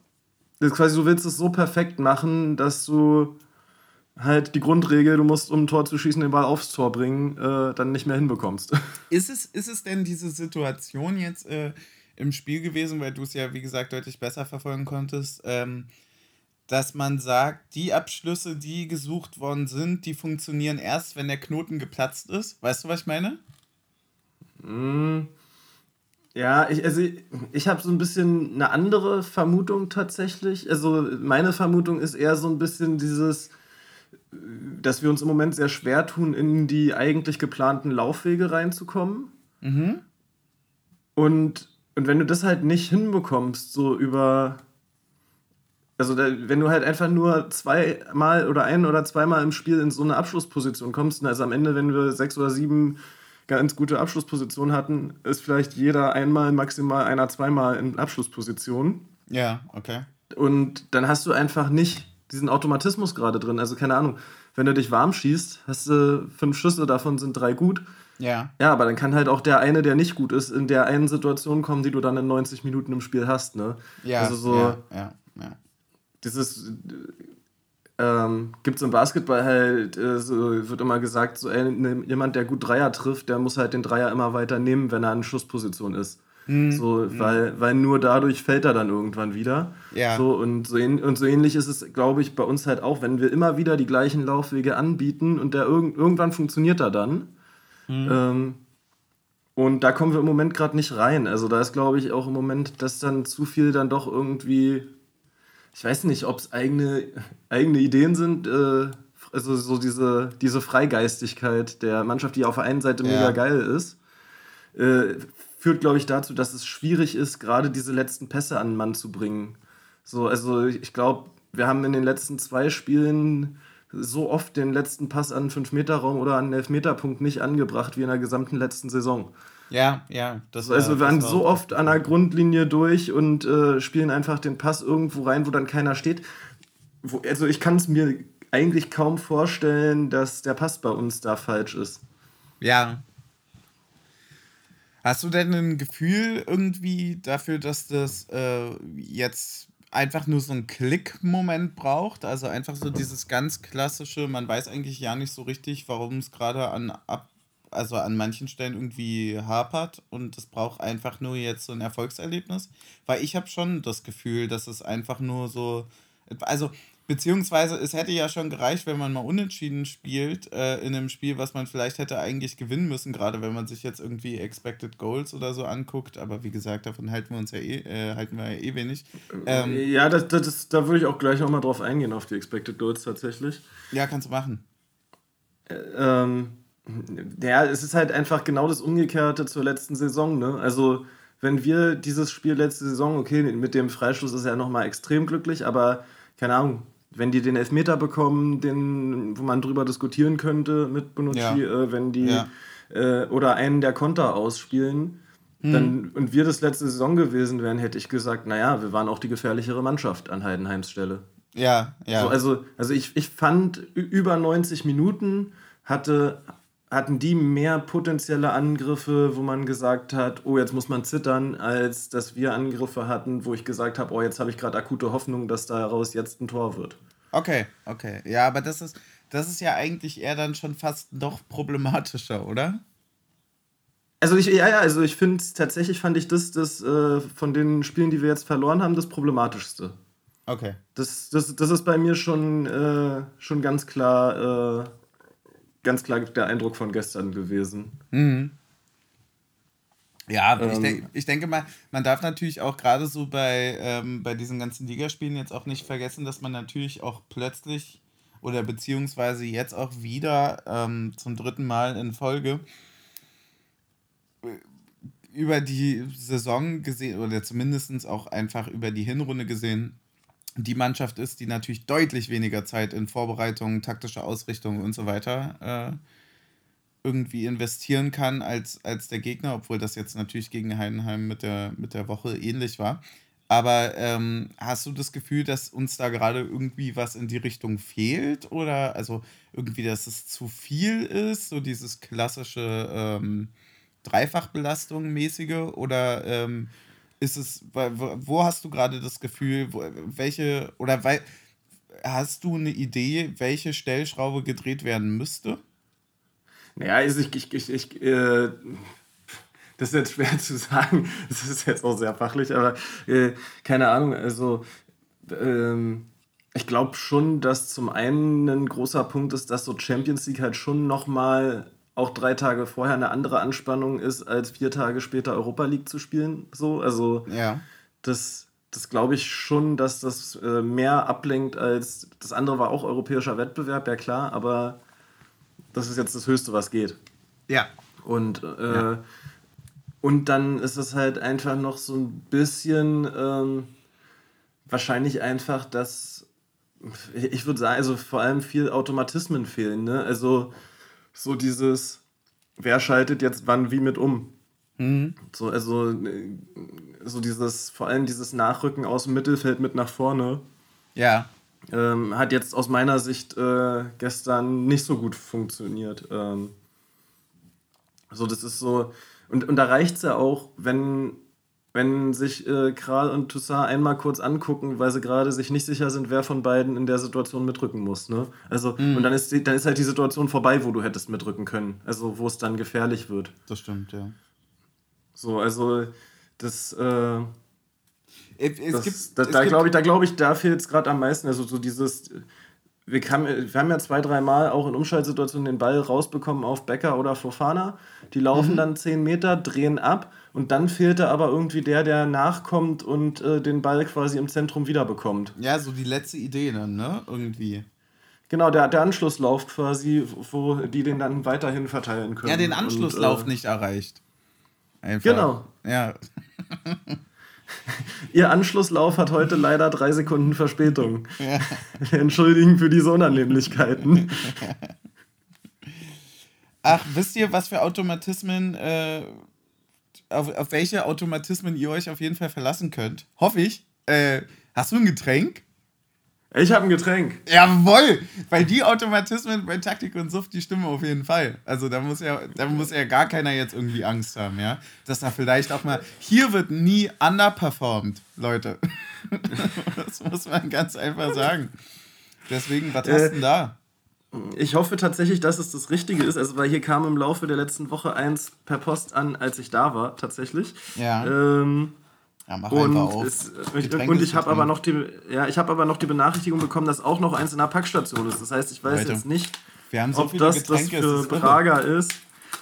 das quasi, du willst es so perfekt machen, dass du halt die Grundregel, du musst, um ein Tor zu schießen, den Ball aufs Tor bringen, äh, dann nicht mehr hinbekommst. Ist es, ist es denn diese Situation jetzt äh, im Spiel gewesen, weil du es ja, wie gesagt, deutlich besser verfolgen konntest, ähm, dass man sagt, die Abschlüsse, die gesucht worden sind, die funktionieren erst, wenn der Knoten geplatzt ist. Weißt du, was ich meine? Mm, ja, ich, also ich, ich habe so ein bisschen eine andere Vermutung tatsächlich. Also meine Vermutung ist eher so ein bisschen dieses, dass wir uns im Moment sehr schwer tun, in die eigentlich geplanten Laufwege reinzukommen. Mhm. Und, und wenn du das halt nicht hinbekommst, so über also da, wenn du halt einfach nur zweimal oder ein oder zweimal im Spiel in so eine Abschlussposition kommst, also am Ende, wenn wir sechs oder sieben ganz gute Abschlusspositionen hatten, ist vielleicht jeder einmal, maximal einer zweimal in Abschlussposition. Ja, okay. Und dann hast du einfach nicht diesen Automatismus gerade drin. Also keine Ahnung, wenn du dich warm schießt, hast du fünf Schüsse, davon sind drei gut. Ja. Ja, aber dann kann halt auch der eine, der nicht gut ist, in der einen Situation kommen, die du dann in 90 Minuten im Spiel hast, ne? Ja. Also so. Ja, ja, ja dieses ähm, gibt es im Basketball halt, äh, so wird immer gesagt, so ey, ne, jemand, der gut Dreier trifft, der muss halt den Dreier immer weiter nehmen, wenn er in Schussposition ist. Mhm. So, mhm. weil, weil nur dadurch fällt er dann irgendwann wieder. Ja. So, und, so und so ähnlich ist es, glaube ich, bei uns halt auch, wenn wir immer wieder die gleichen Laufwege anbieten und der irg irgendwann funktioniert er dann. Mhm. Ähm, und da kommen wir im Moment gerade nicht rein. Also da ist, glaube ich, auch im Moment, dass dann zu viel dann doch irgendwie ich weiß nicht, ob es eigene, eigene Ideen sind, äh, also so diese, diese Freigeistigkeit der Mannschaft, die auf der einen Seite ja. mega geil ist, äh, führt, glaube ich, dazu, dass es schwierig ist, gerade diese letzten Pässe an den Mann zu bringen. So, also ich glaube, wir haben in den letzten zwei Spielen so oft den letzten Pass an den 5-Meter-Raum oder an den Elfmeterpunkt nicht angebracht wie in der gesamten letzten Saison. Ja, ja. Das also wir waren so oft an der Grundlinie durch und äh, spielen einfach den Pass irgendwo rein, wo dann keiner steht. Wo, also ich kann es mir eigentlich kaum vorstellen, dass der Pass bei uns da falsch ist. Ja. Hast du denn ein Gefühl irgendwie dafür, dass das äh, jetzt einfach nur so ein Klick-Moment braucht? Also einfach so dieses ganz klassische, man weiß eigentlich ja nicht so richtig, warum es gerade an ab also an manchen Stellen irgendwie hapert und es braucht einfach nur jetzt so ein Erfolgserlebnis. Weil ich habe schon das Gefühl, dass es einfach nur so, also beziehungsweise es hätte ja schon gereicht, wenn man mal unentschieden spielt äh, in einem Spiel, was man vielleicht hätte eigentlich gewinnen müssen, gerade wenn man sich jetzt irgendwie Expected Goals oder so anguckt. Aber wie gesagt, davon halten wir uns ja eh, äh, halten wir ja eh wenig. Ähm, ja, das, das, da würde ich auch gleich nochmal drauf eingehen, auf die Expected Goals tatsächlich. Ja, kannst du machen. Äh, ähm ja, es ist halt einfach genau das Umgekehrte zur letzten Saison. Ne? Also, wenn wir dieses Spiel letzte Saison, okay, mit dem Freistoß ist er nochmal extrem glücklich, aber keine Ahnung, wenn die den Elfmeter bekommen, den, wo man drüber diskutieren könnte mit Bonucci, ja. äh, wenn die ja. äh, oder einen der Konter ausspielen, hm. dann, und wir das letzte Saison gewesen wären, hätte ich gesagt, naja, wir waren auch die gefährlichere Mannschaft an Heidenheims Stelle. Ja, ja. So, also, also ich, ich fand, über 90 Minuten hatte, hatten die mehr potenzielle Angriffe, wo man gesagt hat, oh, jetzt muss man zittern, als dass wir Angriffe hatten, wo ich gesagt habe, oh, jetzt habe ich gerade akute Hoffnung, dass daraus jetzt ein Tor wird. Okay, okay. Ja, aber das ist, das ist ja eigentlich eher dann schon fast noch problematischer, oder? Also ich, ja, ja, also ich finde tatsächlich fand ich das, das äh, von den Spielen, die wir jetzt verloren haben, das problematischste. Okay. Das, das, das ist bei mir schon, äh, schon ganz klar, äh, ganz klar der Eindruck von gestern gewesen. Mhm. Ja, ähm, ich, denk, ich denke mal, man darf natürlich auch gerade so bei, ähm, bei diesen ganzen Ligaspielen jetzt auch nicht vergessen, dass man natürlich auch plötzlich oder beziehungsweise jetzt auch wieder ähm, zum dritten Mal in Folge äh, über die Saison gesehen oder zumindest auch einfach über die Hinrunde gesehen die Mannschaft ist, die natürlich deutlich weniger Zeit in Vorbereitung, taktische Ausrichtung und so weiter äh, irgendwie investieren kann als, als der Gegner, obwohl das jetzt natürlich gegen Heidenheim mit der, mit der Woche ähnlich war. Aber ähm, hast du das Gefühl, dass uns da gerade irgendwie was in die Richtung fehlt? Oder also irgendwie, dass es zu viel ist, so dieses klassische ähm, Dreifachbelastung mäßige? Oder ähm, ist es, wo hast du gerade das Gefühl, welche, oder weil, hast du eine Idee, welche Stellschraube gedreht werden müsste? Naja, also ich, ich, ich, ich äh, das ist jetzt schwer zu sagen, das ist jetzt auch sehr fachlich, aber äh, keine Ahnung, also ähm, ich glaube schon, dass zum einen ein großer Punkt ist, dass so Champions League halt schon nochmal auch drei Tage vorher eine andere Anspannung ist, als vier Tage später Europa League zu spielen. So, also ja. das, das glaube ich schon, dass das äh, mehr ablenkt als das andere war auch europäischer Wettbewerb, ja klar, aber das ist jetzt das Höchste, was geht. Ja. Und, äh, ja. und dann ist es halt einfach noch so ein bisschen ähm, wahrscheinlich einfach, dass ich würde sagen, also vor allem viel Automatismen fehlen. Ne? Also so dieses, wer schaltet jetzt wann wie mit um. Mhm. So, also äh, so dieses, vor allem dieses Nachrücken aus dem Mittelfeld mit nach vorne. Ja. Ähm, hat jetzt aus meiner Sicht äh, gestern nicht so gut funktioniert. Ähm, so, das ist so, und, und da reicht es ja auch, wenn wenn sich äh, Kral und Toussaint einmal kurz angucken, weil sie gerade sich nicht sicher sind, wer von beiden in der Situation mitrücken muss. Ne? Also, mhm. und dann ist, die, dann ist halt die Situation vorbei, wo du hättest mitrücken können. Also, wo es dann gefährlich wird. Das stimmt, ja. So, also, das. Äh, es, es das, gibt, da, da glaube ich, da, glaub ich, da fehlt es gerade am meisten. Also, so dieses wir haben, wir haben ja zwei, drei Mal auch in Umschaltsituationen den Ball rausbekommen auf Becker oder Fofana. Die laufen mhm. dann zehn Meter, drehen ab und dann fehlte aber irgendwie der, der nachkommt und äh, den Ball quasi im Zentrum wiederbekommt. Ja, so die letzte Idee dann, ne? Irgendwie. Genau, der, der Anschlusslauf quasi, wo die den dann weiterhin verteilen können. Ja, den Anschlusslauf und, äh, nicht erreicht. Einfach. Genau. Ja. Ihr Anschlusslauf hat heute leider drei Sekunden Verspätung. Wir entschuldigen für diese Unannehmlichkeiten. Ach, wisst ihr, was für Automatismen, äh, auf, auf welche Automatismen ihr euch auf jeden Fall verlassen könnt? Hoffe ich. Äh, hast du ein Getränk? Ich habe ein Getränk. Jawoll! Weil die Automatismen bei Taktik und Suft, die stimmen auf jeden Fall. Also da muss ja, da muss ja gar keiner jetzt irgendwie Angst haben, ja. Dass da vielleicht auch mal. Hier wird nie underperformed, Leute. das muss man ganz einfach sagen. Deswegen, was hast du denn da? Ich hoffe tatsächlich, dass es das Richtige ist. Also, weil hier kam im Laufe der letzten Woche eins per Post an, als ich da war, tatsächlich. Ja. Ähm, ja, mach und einfach auf. Es, und ich habe aber noch die, ja, ich habe aber noch die Benachrichtigung bekommen, dass auch noch eins in der Packstation ist. Das heißt, ich weiß Leute, jetzt nicht, so ob das Getränke, das für Prager ist.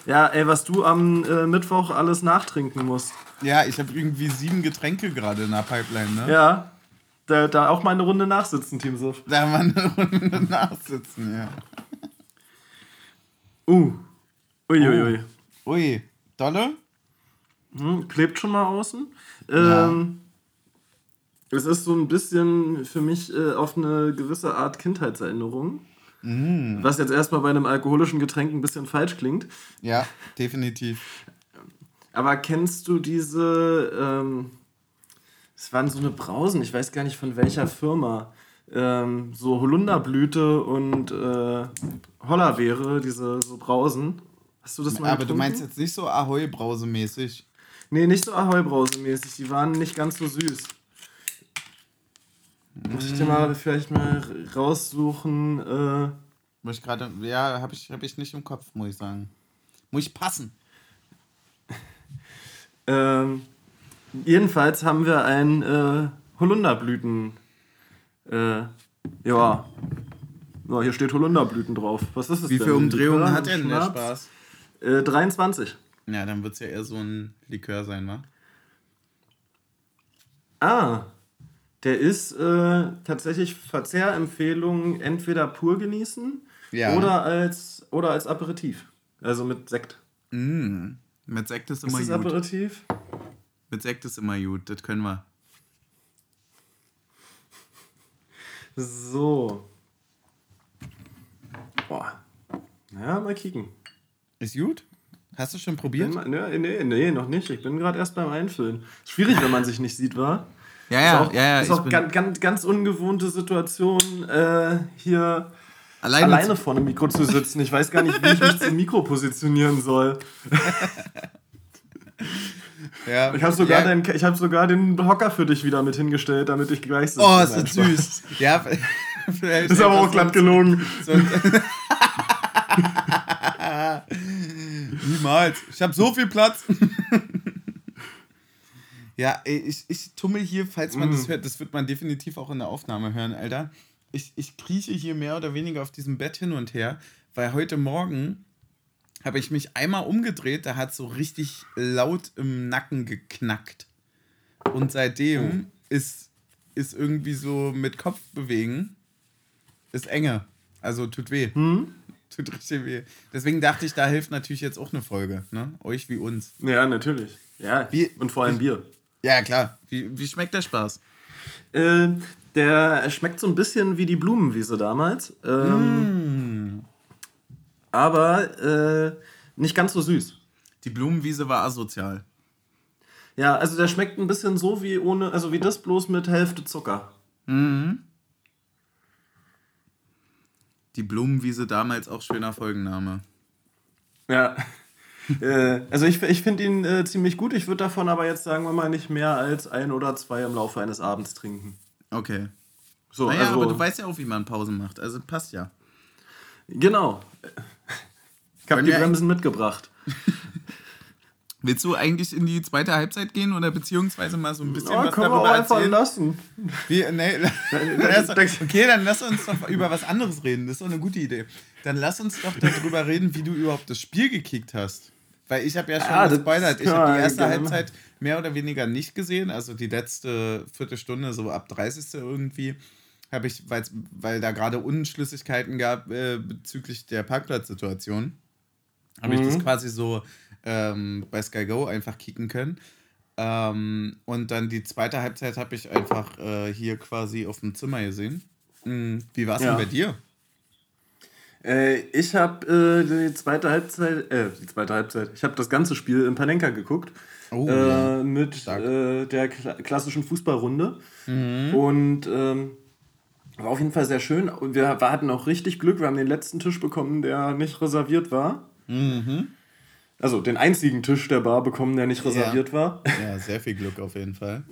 Ja, ey, was du am äh, Mittwoch alles nachtrinken musst. Ja, ich habe irgendwie sieben Getränke gerade in der Pipeline, ne? Ja. Da, da auch mal eine Runde nachsitzen, Team Suff. Da mal eine Runde nachsitzen, ja. Uh. Uiuiui. Uh. Ui. Dolle? Hm, klebt schon mal außen. Ähm, Es ist so ein bisschen für mich äh, auf eine gewisse Art Kindheitserinnerung. Mm. Was jetzt erstmal bei einem alkoholischen Getränk ein bisschen falsch klingt. Ja, definitiv. Aber kennst du diese, ähm, es waren so eine Brausen, ich weiß gar nicht von welcher Firma, ähm, so Holunderblüte und äh, Hollerbeere, diese so Brausen. Hast du das mal Aber getrunken? du meinst jetzt nicht so Ahoi-Brause-mäßig? Nee, nicht so Ahoi-Brause-mäßig, die waren nicht ganz so süß. Muss ich dir mal vielleicht mal raussuchen. Äh, muss ich gerade, ja, habe ich, hab ich nicht im Kopf, muss ich sagen. Muss ich passen. Ähm, jedenfalls haben wir ein äh, Holunderblüten. Äh, ja. Oh, hier steht Holunderblüten drauf. Was ist es Wie viele Umdrehungen hat denn der Spaß? Äh, 23. Ja, dann wird es ja eher so ein Likör sein, wa? Ah, der ist äh, tatsächlich Verzehrempfehlung entweder pur genießen ja. oder, als, oder als Aperitif. Also mit Sekt. Mm. Mit Sekt ist immer ist das gut. Aperitif? Mit Sekt ist immer gut, das können wir. So. Boah. Ja, mal kicken. Ist gut? Hast du schon probiert? Mal, nee, nee, nee, noch nicht. Ich bin gerade erst beim Einfüllen. Schwierig, wenn man sich nicht sieht, wa? Ja, ja, ist auch, ja, ja. Ist auch ganz, ganz, ganz ungewohnte Situation, äh, hier alleine, alleine vor einem Mikro zu sitzen. Ich weiß gar nicht, wie ich mich zum Mikro positionieren soll. Ja, ich habe sogar, ja. Den, hab sogar den Hocker für dich wieder mit hingestellt, damit ich gleich sitze. Oh, ist das süß. Ja, vielleicht ist aber auch glatt gelogen. Niemals. Ich habe so viel Platz. ja, ich, ich tummel hier, falls man mm. das hört, das wird man definitiv auch in der Aufnahme hören, Alter. Ich, ich krieche hier mehr oder weniger auf diesem Bett hin und her, weil heute Morgen habe ich mich einmal umgedreht, da hat so richtig laut im Nacken geknackt. Und seitdem oh. ist, ist irgendwie so mit Kopf bewegen, ist enger. Also tut weh. Hm? Tut richtig weh. Deswegen dachte ich, da hilft natürlich jetzt auch eine Folge. Ne? Euch wie uns. Ja, natürlich. Ja. Wie, und vor allem Bier. Ja, klar. Wie, wie schmeckt der Spaß? Äh, der schmeckt so ein bisschen wie die Blumenwiese damals. Ähm, mm aber äh, nicht ganz so süß. Die Blumenwiese war asozial. Ja, also der schmeckt ein bisschen so wie ohne, also wie das bloß mit Hälfte Zucker. Mhm. Die Blumenwiese damals auch schöner Folgenname. Ja. äh, also ich, ich finde ihn äh, ziemlich gut. Ich würde davon aber jetzt, sagen wir mal, nicht mehr als ein oder zwei im Laufe eines Abends trinken. Okay. So, naja, also, aber du weißt ja auch, wie man Pausen macht. Also passt ja. Genau. Ich habe die Bremsen mitgebracht. Willst du eigentlich in die zweite Halbzeit gehen oder beziehungsweise mal so ein bisschen oh, was darüber wir auch einfach erzählen? lassen. Wie, nee, okay, dann lass uns doch über was anderes reden. Das ist doch eine gute Idee. Dann lass uns doch darüber reden, wie du überhaupt das Spiel gekickt hast. Weil ich habe ja schon ah, gespoilert. Ich habe die erste Halbzeit mehr oder weniger nicht gesehen. Also die letzte Viertelstunde, so ab 30. irgendwie, habe ich, weil da gerade Unschlüssigkeiten gab äh, bezüglich der Parkplatzsituation habe mhm. ich das mhm. quasi so ähm, bei Sky Go einfach kicken können. Ähm, und dann die zweite Halbzeit habe ich einfach äh, hier quasi auf dem Zimmer gesehen. Mhm. Wie war es ja. denn bei dir? Äh, ich habe äh, die zweite Halbzeit, äh, die zweite Halbzeit, ich habe das ganze Spiel in Panenka geguckt. Oh, äh. Mit äh, der kla klassischen Fußballrunde. Mhm. Und ähm, war auf jeden Fall sehr schön. Und wir hatten auch richtig Glück. Wir haben den letzten Tisch bekommen, der nicht reserviert war. Mhm. Also den einzigen Tisch der Bar bekommen, der nicht reserviert ja. war. Ja, sehr viel Glück auf jeden Fall.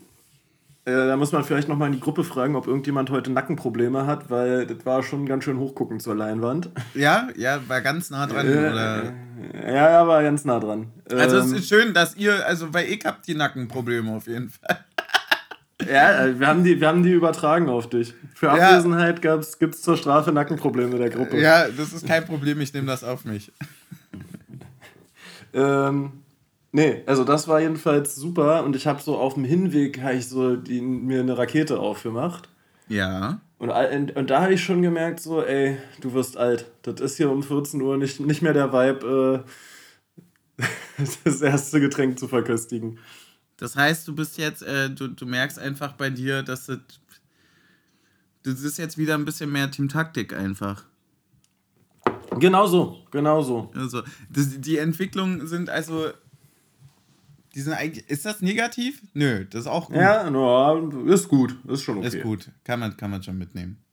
Äh, da muss man vielleicht nochmal in die Gruppe fragen, ob irgendjemand heute Nackenprobleme hat, weil das war schon ganz schön hochguckend zur Leinwand. Ja, ja, war ganz nah dran, äh, oder? Ja, ja, war ganz nah dran. Also ähm, es ist schön, dass ihr, also weil ich habt die Nackenprobleme auf jeden Fall. Ja, äh, wir haben die, wir haben die übertragen auf dich. Für Abwesenheit ja. gibt es zur Strafe Nackenprobleme der Gruppe. Ja, das ist kein Problem, ich nehme das auf mich. Ähm, nee, also das war jedenfalls super und ich habe so auf dem Hinweg ich so die, mir eine Rakete aufgemacht. Ja. Und, und, und da habe ich schon gemerkt, so, ey, du wirst alt. Das ist hier um 14 Uhr nicht, nicht mehr der Vibe, äh, das erste Getränk zu verköstigen. Das heißt, du bist jetzt, äh, du, du merkst einfach bei dir, dass das, das ist jetzt wieder ein bisschen mehr Team-Taktik einfach. Genau so, genau so. Also, das, die Entwicklungen sind also. Die sind eigentlich. Ist das negativ? Nö, das ist auch gut. Ja, no, ist gut. Ist schon okay. Ist gut. Kann man, kann man schon mitnehmen.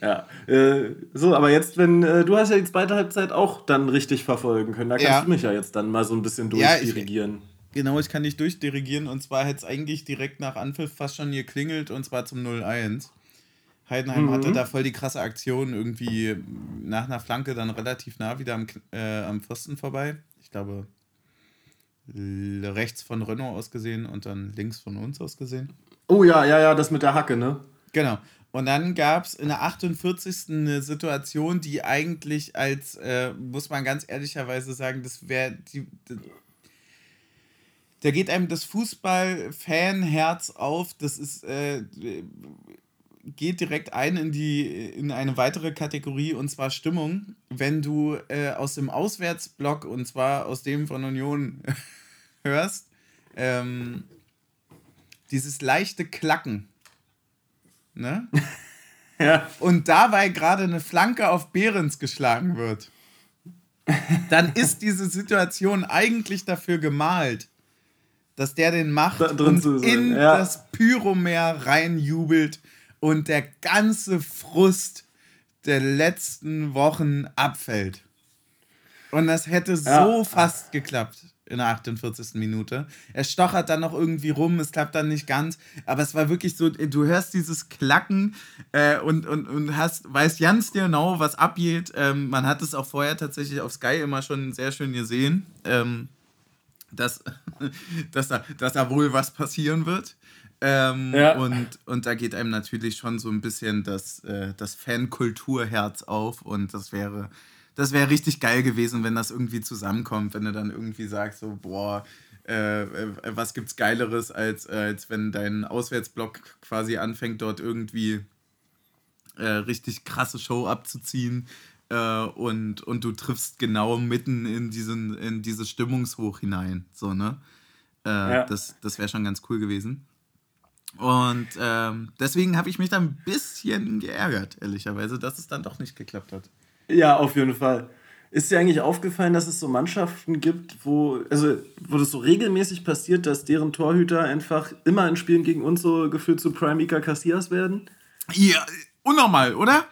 Ja, äh, so, aber jetzt, wenn äh, du hast ja die zweite Halbzeit auch dann richtig verfolgen können, da kannst ja. du mich ja jetzt dann mal so ein bisschen durchdirigieren. Ja, genau, ich kann dich durchdirigieren und zwar hätte es eigentlich direkt nach Anpfiff fast schon geklingelt und zwar zum 0-1. Heidenheim mhm. hatte da voll die krasse Aktion, irgendwie nach einer Flanke dann relativ nah wieder am, äh, am Pfosten vorbei. Ich glaube, rechts von Renault aus gesehen und dann links von uns aus gesehen. Oh ja, ja, ja, das mit der Hacke, ne? Genau. Und dann gab es in der 48. eine Situation, die eigentlich als, äh, muss man ganz ehrlicherweise sagen, das wäre die, die. Da geht einem das Fußball-Fan-Herz auf. Das ist, äh, geht direkt ein in die in eine weitere Kategorie und zwar Stimmung. Wenn du äh, aus dem Auswärtsblock und zwar aus dem von Union hörst, ähm, dieses leichte Klacken Ne? ja. Und dabei gerade eine Flanke auf Behrens geschlagen wird, dann ist diese Situation eigentlich dafür gemalt, dass der den macht da, und in ja. das Pyromeer reinjubelt und der ganze Frust der letzten Wochen abfällt. Und das hätte ja. so fast geklappt in der 48. Minute. Er stochert dann noch irgendwie rum, es klappt dann nicht ganz, aber es war wirklich so, du hörst dieses Klacken äh, und, und, und hast, weißt ganz genau, was abgeht. Ähm, man hat es auch vorher tatsächlich auf Sky immer schon sehr schön gesehen, ähm, dass, dass, da, dass da wohl was passieren wird. Ähm, ja. und, und da geht einem natürlich schon so ein bisschen das, äh, das Fankulturherz auf und das wäre das wäre richtig geil gewesen, wenn das irgendwie zusammenkommt, wenn du dann irgendwie sagst, so, boah, äh, äh, was gibt's Geileres, als, äh, als wenn dein Auswärtsblock quasi anfängt, dort irgendwie äh, richtig krasse Show abzuziehen und, und du triffst genau mitten in, diesen, in dieses Stimmungshoch hinein. So, ne? Ja. Das, das wäre schon ganz cool gewesen. Und ähm, deswegen habe ich mich da ein bisschen geärgert, ehrlicherweise, dass es dann doch nicht geklappt hat. Ja, auf jeden Fall. Ist dir eigentlich aufgefallen, dass es so Mannschaften gibt, wo, also, wo das so regelmäßig passiert, dass deren Torhüter einfach immer in Spielen gegen uns so gefühlt zu Prime Ica Cassias werden? Ja, unnormal, oder?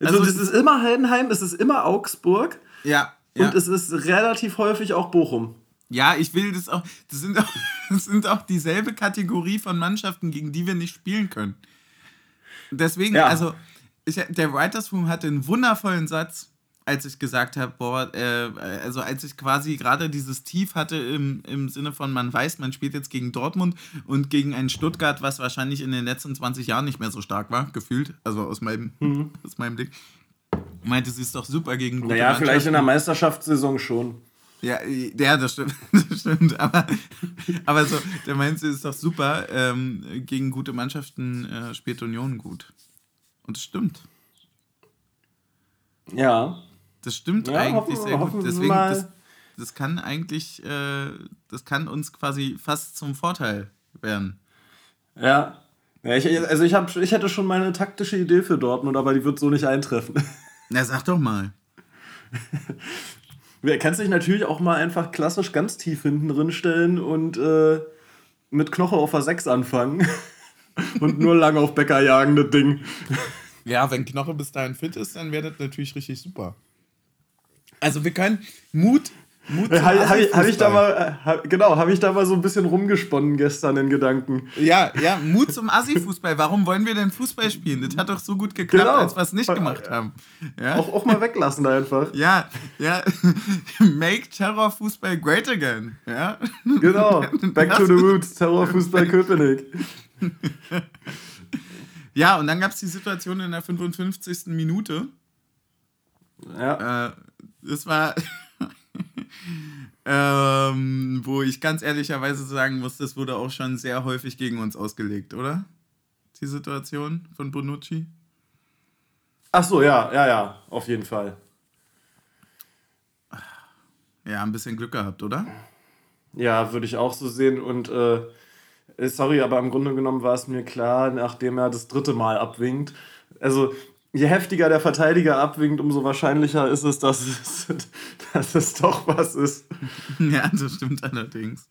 Also, also das ist immer Heidenheim, es ist immer Augsburg. Ja, ja. Und es ist relativ häufig auch Bochum. Ja, ich will das auch. Das sind auch, das sind auch dieselbe Kategorie von Mannschaften, gegen die wir nicht spielen können. Deswegen, ja. also ich, der Writers Room hatte einen wundervollen Satz, als ich gesagt habe, boah, äh, also als ich quasi gerade dieses Tief hatte im, im Sinne von, man weiß, man spielt jetzt gegen Dortmund und gegen ein Stuttgart, was wahrscheinlich in den letzten 20 Jahren nicht mehr so stark war, gefühlt, also aus meinem, mhm. aus meinem Blick. Meinte, sie ist doch super gegen gute Naja, vielleicht in der Meisterschaftssaison schon. Ja, ja, das stimmt. Das stimmt. Aber, aber so, der sie ist doch super. Ähm, gegen gute Mannschaften äh, spielt Union gut. Und das stimmt. Ja. Das stimmt ja, eigentlich hoffen, sehr gut. Deswegen, das, das kann eigentlich, äh, das kann uns quasi fast zum Vorteil werden. Ja. ja ich, also ich, hab, ich hätte schon meine taktische Idee für Dortmund, aber die wird so nicht eintreffen. Na, sag doch mal. Du kannst dich natürlich auch mal einfach klassisch ganz tief hinten drin stellen und äh, mit Knoche auf der 6 anfangen. und nur lang auf Bäcker jagen, das Ding. Ja, wenn Knoche bis dahin fit ist, dann wäre das natürlich richtig super. Also wir können Mut Mut äh, habe hab ich, hab ich da mal, hab, genau, habe ich da mal so ein bisschen rumgesponnen gestern in Gedanken. Ja, ja, Mut zum Assi-Fußball. Warum wollen wir denn Fußball spielen? Das hat doch so gut geklappt, genau. als wir es nicht gemacht haben. Ja? Auch, auch mal weglassen einfach. Ja, ja. Make Terror-Fußball great again. Ja? Genau. Back to the roots. Terror-Fußball Köpenick. ja, und dann gab es die Situation in der 55. Minute. Ja. Äh, das war ähm, wo ich ganz ehrlicherweise sagen muss, das wurde auch schon sehr häufig gegen uns ausgelegt, oder? Die Situation von Bonucci? Ach so, ja, ja, ja, auf jeden Fall. Ja, ein bisschen Glück gehabt, oder? Ja, würde ich auch so sehen. Und äh, sorry, aber im Grunde genommen war es mir klar, nachdem er das dritte Mal abwinkt. Also je heftiger der Verteidiger abwinkt, umso wahrscheinlicher ist es, dass es, dass es doch was ist. Ja, das stimmt allerdings.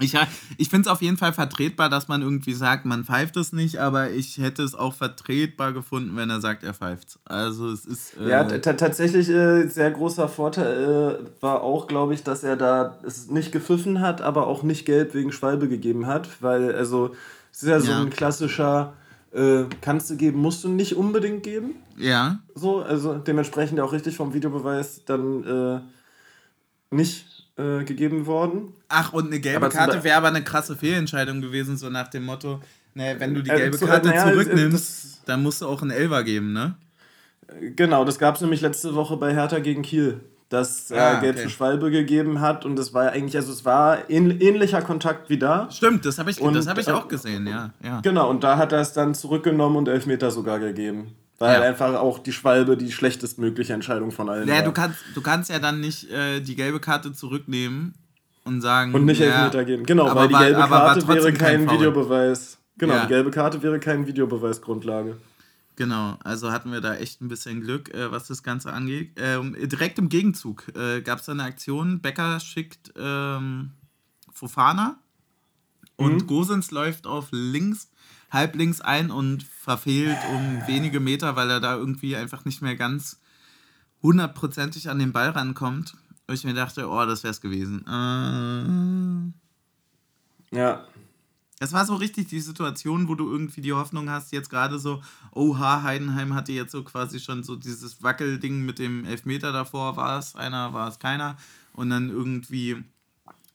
Ich, ich finde es auf jeden Fall vertretbar, dass man irgendwie sagt, man pfeift es nicht, aber ich hätte es auch vertretbar gefunden, wenn er sagt, er pfeift Also es ist. Äh ja, tatsächlich äh, sehr großer Vorteil äh, war auch, glaube ich, dass er da es nicht gepfiffen hat, aber auch nicht Geld wegen Schwalbe gegeben hat, weil also es ist ja so ja. ein klassischer äh, kannst du geben, musst du nicht unbedingt geben. Ja. So, also dementsprechend auch richtig vom Videobeweis dann äh, nicht äh, gegeben worden. Ach, und eine gelbe aber Karte wäre aber eine krasse Fehlentscheidung gewesen, so nach dem Motto, ne, wenn du die äh, gelbe zu, Karte naja, zurücknimmst, dann musst du auch einen Elver geben, ne? Genau, das gab es nämlich letzte Woche bei Hertha gegen Kiel dass er ah, Geld okay. für Schwalbe gegeben hat und es war eigentlich, also es war ähnlicher Kontakt wie da. Stimmt, das habe ich, hab ich auch gesehen, ja, ja. Genau, und da hat er es dann zurückgenommen und Elfmeter sogar gegeben. Weil ja. einfach auch die Schwalbe die schlechtestmögliche Entscheidung von allen ja, war. Du kannst, du kannst ja dann nicht äh, die gelbe Karte zurücknehmen und sagen. Und nicht ja, Elfmeter geben. Genau, weil die gelbe war, Karte wäre kein, kein Videobeweis. Genau, ja. die gelbe Karte wäre kein Videobeweisgrundlage. Genau, also hatten wir da echt ein bisschen Glück, äh, was das Ganze angeht. Ähm, direkt im Gegenzug äh, gab es eine Aktion, Becker schickt ähm, Fofana und mhm. Gosens läuft auf links, halb links ein und verfehlt um wenige Meter, weil er da irgendwie einfach nicht mehr ganz hundertprozentig an den Ball rankommt. Und ich mir dachte, oh, das wäre es gewesen. Äh, ja, es war so richtig die Situation, wo du irgendwie die Hoffnung hast, jetzt gerade so, oha, Heidenheim hatte jetzt so quasi schon so dieses Wackelding mit dem Elfmeter davor, war es einer, war es keiner. Und dann irgendwie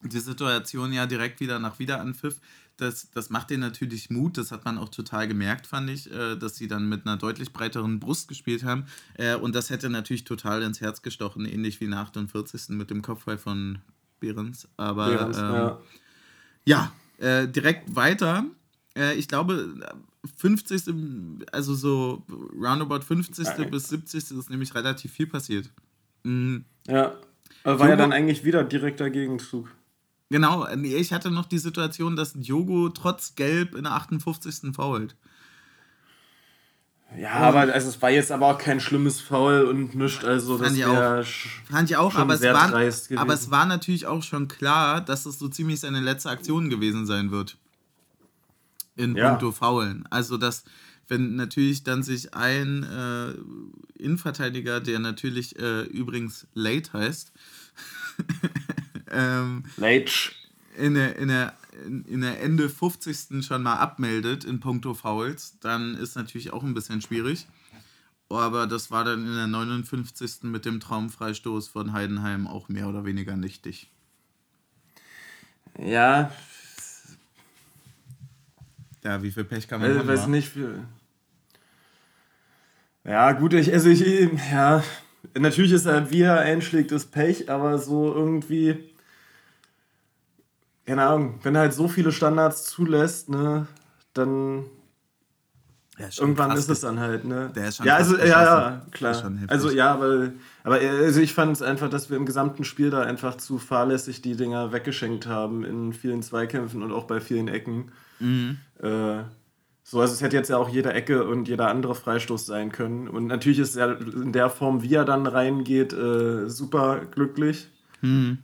die Situation ja direkt wieder nach Wiederanpfiff. Das, das macht denen natürlich Mut, das hat man auch total gemerkt, fand ich, äh, dass sie dann mit einer deutlich breiteren Brust gespielt haben. Äh, und das hätte natürlich total ins Herz gestochen, ähnlich wie nach 48. mit dem Kopfball von Behrens. Aber Behrens, ähm, ja. ja, äh, direkt weiter. Äh, ich glaube, 50. also so roundabout 50. Okay. bis 70. ist nämlich relativ viel passiert. Mhm. Ja, war Jogo, ja dann eigentlich wieder direkter Gegenzug. Genau, ich hatte noch die Situation, dass Diogo trotz Gelb in der 58. fault. Ja, aber also es war jetzt aber auch kein schlimmes Foul und nichts, also fand das ich auch. Fand ich auch, aber es, war, aber es war natürlich auch schon klar, dass es so ziemlich seine letzte Aktion gewesen sein wird. In ja. puncto Faulen. Also, dass, wenn natürlich dann sich ein äh, Innenverteidiger, der natürlich äh, übrigens Late heißt, ähm, Late. In der, in der in, der Ende 50. schon mal abmeldet in puncto Fouls, dann ist natürlich auch ein bisschen schwierig. Aber das war dann in der 59. mit dem Traumfreistoß von Heidenheim auch mehr oder weniger nichtig. Ja. Ja, wie viel Pech kann man ich haben? weiß nicht, wie. Ja, gut, ich, also ich, ja, natürlich ist er, wie er einschlägt, das Pech, aber so irgendwie keine Ahnung, wenn er halt so viele Standards zulässt, ne, dann ja, irgendwann ist es dann halt, ne? Der ist schon ja, also ja, ja, klar. Also ja, aber, aber also ich fand es einfach, dass wir im gesamten Spiel da einfach zu fahrlässig die Dinger weggeschenkt haben in vielen Zweikämpfen und auch bei vielen Ecken. Mhm. Äh, so, also es hätte jetzt ja auch jede Ecke und jeder andere Freistoß sein können. Und natürlich ist er in der Form, wie er dann reingeht, äh, super glücklich. Mhm.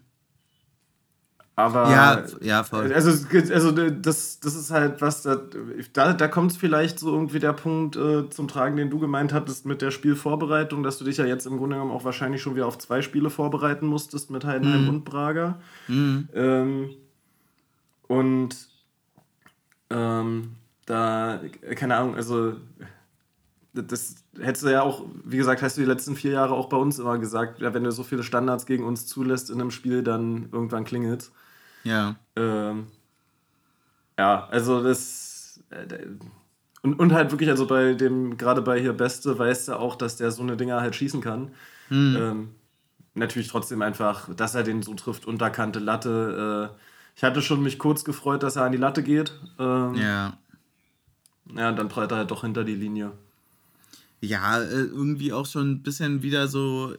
Aber ja, ja, voll. Also, also das, das ist halt was, da, da kommt vielleicht so irgendwie der Punkt äh, zum Tragen, den du gemeint hattest mit der Spielvorbereitung, dass du dich ja jetzt im Grunde genommen auch wahrscheinlich schon wieder auf zwei Spiele vorbereiten musstest mit Heidenheim mhm. und Braga. Mhm. Ähm, und ähm, da, keine Ahnung, also das hättest du ja auch, wie gesagt, hast du die letzten vier Jahre auch bei uns immer gesagt, ja, wenn du so viele Standards gegen uns zulässt in einem Spiel, dann irgendwann klingelt ja. Ähm, ja, also das. Äh, und, und halt wirklich, also bei dem, gerade bei hier Beste, weißt du auch, dass der so eine Dinger halt schießen kann. Mhm. Ähm, natürlich trotzdem einfach, dass er den so trifft, unterkante Latte. Äh, ich hatte schon mich kurz gefreut, dass er an die Latte geht. Ähm, ja. Ja, und dann prallt er halt doch hinter die Linie. Ja, äh, irgendwie auch schon ein bisschen wieder so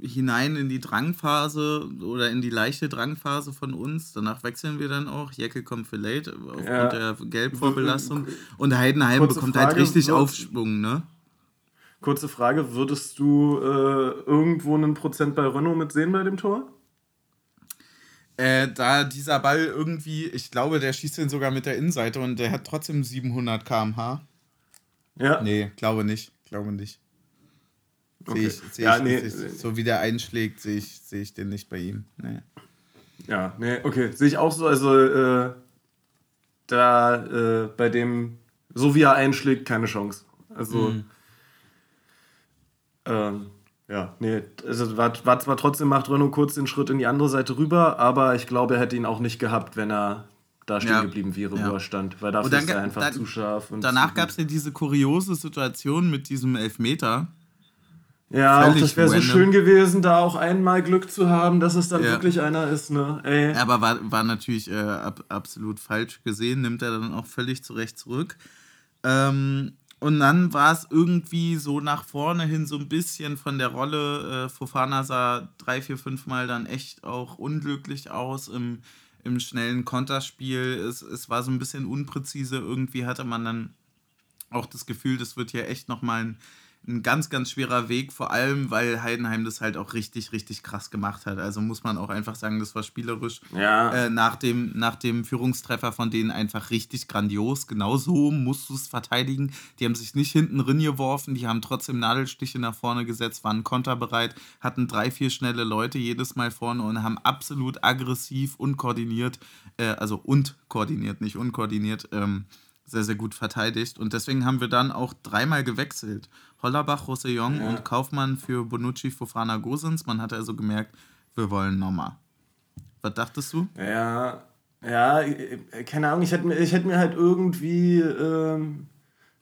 hinein in die Drangphase oder in die leichte Drangphase von uns. Danach wechseln wir dann auch. Jecke kommt für late aufgrund ja. der Gelbvorbelastung. Und Heidenheim Kurze bekommt halt Frage, halt richtig Aufschwung, ne? Kurze Frage, würdest du äh, irgendwo einen Prozent bei Renault mitsehen bei dem Tor? Äh, da dieser Ball irgendwie, ich glaube, der schießt den sogar mit der Innenseite und der hat trotzdem 700 km/h. Ja. Nee, glaube nicht. Glaube nicht. Okay. Sehe ich, seh ja, ich, nee, so wie der einschlägt, sehe ich, seh ich den nicht bei ihm. Nee. Ja, nee, okay. Sehe ich auch so. Also, äh, da äh, bei dem, so wie er einschlägt, keine Chance. Also, mhm. ähm, ja, nee, also war, war zwar trotzdem macht Renault kurz den Schritt in die andere Seite rüber, aber ich glaube, er hätte ihn auch nicht gehabt, wenn er da stehen ja. geblieben wäre, ja. wo er stand. Weil dafür ist er einfach dann, zu scharf. danach gab es ja diese kuriose Situation mit diesem Elfmeter. Ja, auch das wäre so schön gewesen, da auch einmal Glück zu haben, dass es dann ja. wirklich einer ist, ne? Ey. Aber war, war natürlich äh, ab, absolut falsch gesehen, nimmt er dann auch völlig zurecht zurück. Ähm, und dann war es irgendwie so nach vorne hin so ein bisschen von der Rolle. Äh, Fofana sah drei, vier, fünf Mal dann echt auch unglücklich aus im, im schnellen Konterspiel. Es, es war so ein bisschen unpräzise. Irgendwie hatte man dann auch das Gefühl, das wird hier echt nochmal ein ein ganz, ganz schwerer Weg, vor allem, weil Heidenheim das halt auch richtig, richtig krass gemacht hat. Also muss man auch einfach sagen, das war spielerisch ja. äh, nach, dem, nach dem Führungstreffer von denen einfach richtig grandios. Genau so musst du es verteidigen. Die haben sich nicht hinten geworfen, die haben trotzdem Nadelstiche nach vorne gesetzt, waren konterbereit, hatten drei, vier schnelle Leute jedes Mal vorne und haben absolut aggressiv und koordiniert, äh, also und koordiniert, nicht unkoordiniert, ähm, sehr, sehr gut verteidigt. Und deswegen haben wir dann auch dreimal gewechselt. Hollerbach, Roussillon ja. und Kaufmann für Bonucci, Fofana, Gosens. Man hatte also gemerkt, wir wollen nochmal. Was dachtest du? Ja, ja, keine Ahnung. Ich hätte mir, ich hätte mir halt irgendwie ähm,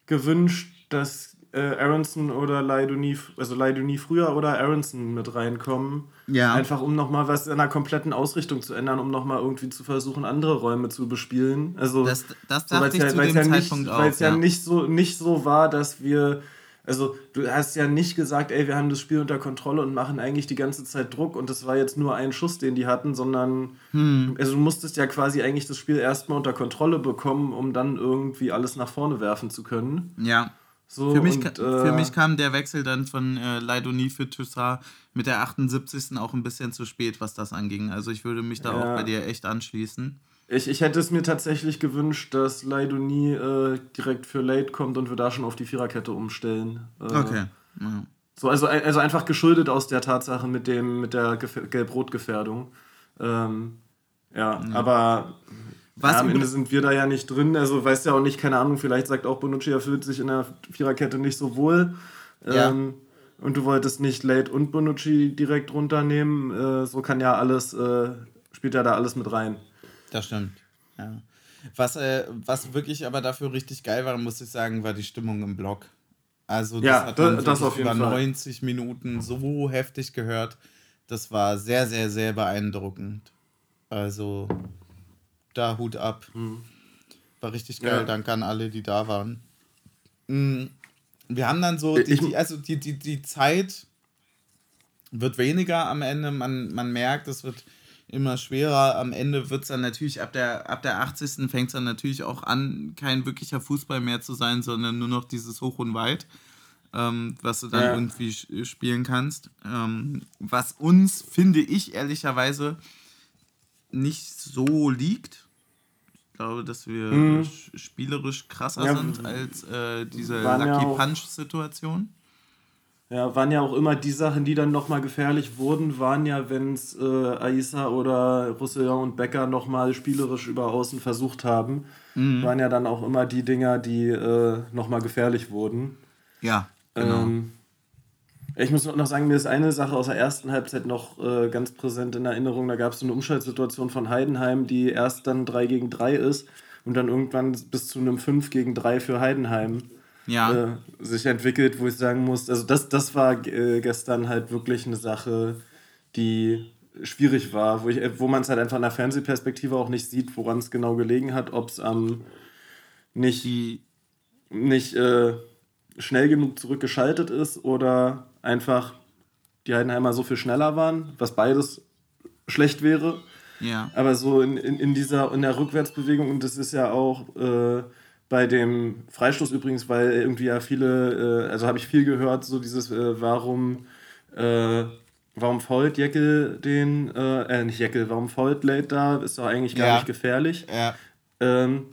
gewünscht, dass äh, Aronson oder Leidoni, also Leidoni früher oder Aronson mit reinkommen. Ja. Einfach um nochmal was in der kompletten Ausrichtung zu ändern, um nochmal irgendwie zu versuchen, andere Räume zu bespielen. Also, das, das dachte so, ich ja, zu dem ja Zeitpunkt nicht, auch. Weil es ja, ja nicht, so, nicht so war, dass wir also du hast ja nicht gesagt, ey, wir haben das Spiel unter Kontrolle und machen eigentlich die ganze Zeit Druck und das war jetzt nur ein Schuss, den die hatten, sondern hm. also du musstest ja quasi eigentlich das Spiel erstmal unter Kontrolle bekommen, um dann irgendwie alles nach vorne werfen zu können. Ja. So, für, mich, und, äh, für mich kam der Wechsel dann von äh, Leidoni für Toussaint mit der 78. auch ein bisschen zu spät, was das anging. Also ich würde mich da ja. auch bei dir echt anschließen. Ich, ich hätte es mir tatsächlich gewünscht, dass Leidoni äh, direkt für Late kommt und wir da schon auf die Viererkette umstellen. Äh, okay. Ja. So, also, also einfach geschuldet aus der Tatsache mit, dem, mit der Gelb-Rot-Gefährdung. Ähm, ja, ja, aber Was ja, am Ende sind wir da ja nicht drin. Also weißt ja auch nicht, keine Ahnung, vielleicht sagt auch Bonucci, er fühlt sich in der Viererkette nicht so wohl. Ja. Ähm, und du wolltest nicht Late und Bonucci direkt runternehmen. Äh, so kann ja alles, äh, spielt ja da alles mit rein. Das stimmt. Ja. Was, äh, was wirklich aber dafür richtig geil war, muss ich sagen, war die Stimmung im Blog. Also das ja, hat man das auf jeden über Fall. 90 Minuten so heftig gehört. Das war sehr, sehr, sehr beeindruckend. Also da Hut ab. Mhm. War richtig geil. Ja. Danke an alle, die da waren. Mhm. Wir haben dann so, die, die, also die, die, die Zeit wird weniger am Ende. Man, man merkt, es wird immer schwerer. Am Ende wird es dann natürlich ab der, ab der 80. fängt es dann natürlich auch an, kein wirklicher Fußball mehr zu sein, sondern nur noch dieses Hoch und Weit, ähm, was du dann ja. irgendwie spielen kannst. Ähm, was uns, finde ich, ehrlicherweise nicht so liegt. Ich glaube, dass wir mhm. spielerisch krasser ja, sind als äh, diese Lucky Punch-Situation. Ja, waren ja auch immer die Sachen, die dann nochmal gefährlich wurden, waren ja, wenn es äh, Aisa oder Roussillon und Becker nochmal spielerisch über Außen versucht haben, mhm. waren ja dann auch immer die Dinger, die äh, nochmal gefährlich wurden. Ja, genau. Ähm, ich muss noch sagen, mir ist eine Sache aus der ersten Halbzeit noch äh, ganz präsent in Erinnerung. Da gab es so eine Umschaltsituation von Heidenheim, die erst dann 3 gegen 3 ist und dann irgendwann bis zu einem 5 gegen 3 für Heidenheim ja. äh, sich entwickelt, wo ich sagen muss, also das, das war äh, gestern halt wirklich eine Sache, die schwierig war, wo, ich, wo man es halt einfach in der Fernsehperspektive auch nicht sieht, woran es genau gelegen hat, ob es am ähm, nicht, nicht äh, schnell genug zurückgeschaltet ist oder einfach die Heidenheimer so viel schneller waren, was beides schlecht wäre. Ja. Aber so in, in, in dieser in der Rückwärtsbewegung, und das ist ja auch äh, bei dem Freistoß übrigens, weil irgendwie ja viele, äh, also habe ich viel gehört, so dieses, äh, warum, äh, warum fault Jeckel den, äh, äh, nicht Jeckel, warum fault Late da, ist doch eigentlich gar ja. nicht gefährlich. Ja. Ähm,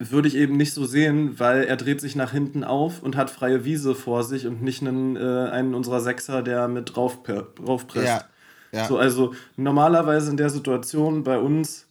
würde ich eben nicht so sehen, weil er dreht sich nach hinten auf und hat freie Wiese vor sich und nicht einen, äh, einen unserer Sechser, der mit drauf, draufpresst. Ja. Ja. So, also normalerweise in der Situation bei uns,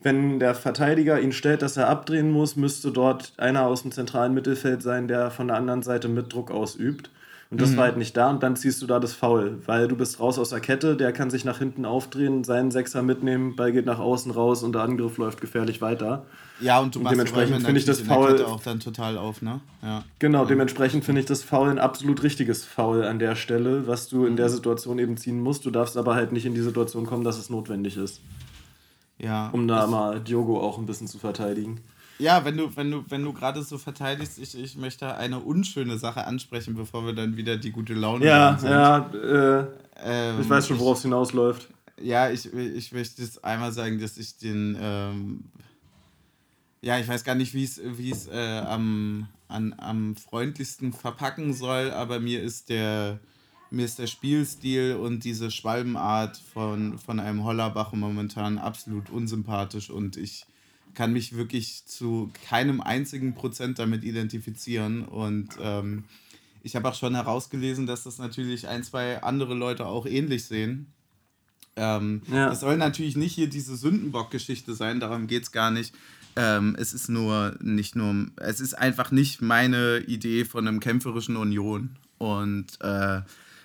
wenn der Verteidiger ihn stellt, dass er abdrehen muss, müsste dort einer aus dem zentralen Mittelfeld sein, der von der anderen Seite mit Druck ausübt. Und das mhm. war halt nicht da und dann ziehst du da das Foul, weil du bist raus aus der Kette, der kann sich nach hinten aufdrehen, seinen Sechser mitnehmen, Ball geht nach außen raus und der Angriff läuft gefährlich weiter. Ja, und du machst dementsprechend finde ich das Foul auch dann total auf, ne? Ja. Genau, ja. dementsprechend finde ich das Foul ein absolut richtiges Foul an der Stelle, was du in der Situation eben ziehen musst. Du darfst aber halt nicht in die Situation kommen, dass es notwendig ist. Ja. Um da mal Diogo auch ein bisschen zu verteidigen. Ja, wenn du, wenn du, wenn du gerade so verteidigst, ich, ich möchte eine unschöne Sache ansprechen, bevor wir dann wieder die gute Laune ja. Ja, äh, ähm, ich weiß schon, worauf es hinausläuft. Ja, ich, ich möchte jetzt einmal sagen, dass ich den, ähm, ja, ich weiß gar nicht, wie es äh, am, an, am freundlichsten verpacken soll, aber mir ist der, mir ist der Spielstil und diese Schwalbenart von, von einem Hollerbach momentan absolut unsympathisch und ich kann mich wirklich zu keinem einzigen Prozent damit identifizieren. Und ähm, ich habe auch schon herausgelesen, dass das natürlich ein, zwei andere Leute auch ähnlich sehen. Ähm, ja. Das soll natürlich nicht hier diese Sündenbock-Geschichte sein, darum geht es gar nicht. Ähm, es ist nur nicht nur, es ist einfach nicht meine Idee von einem kämpferischen Union. Und äh,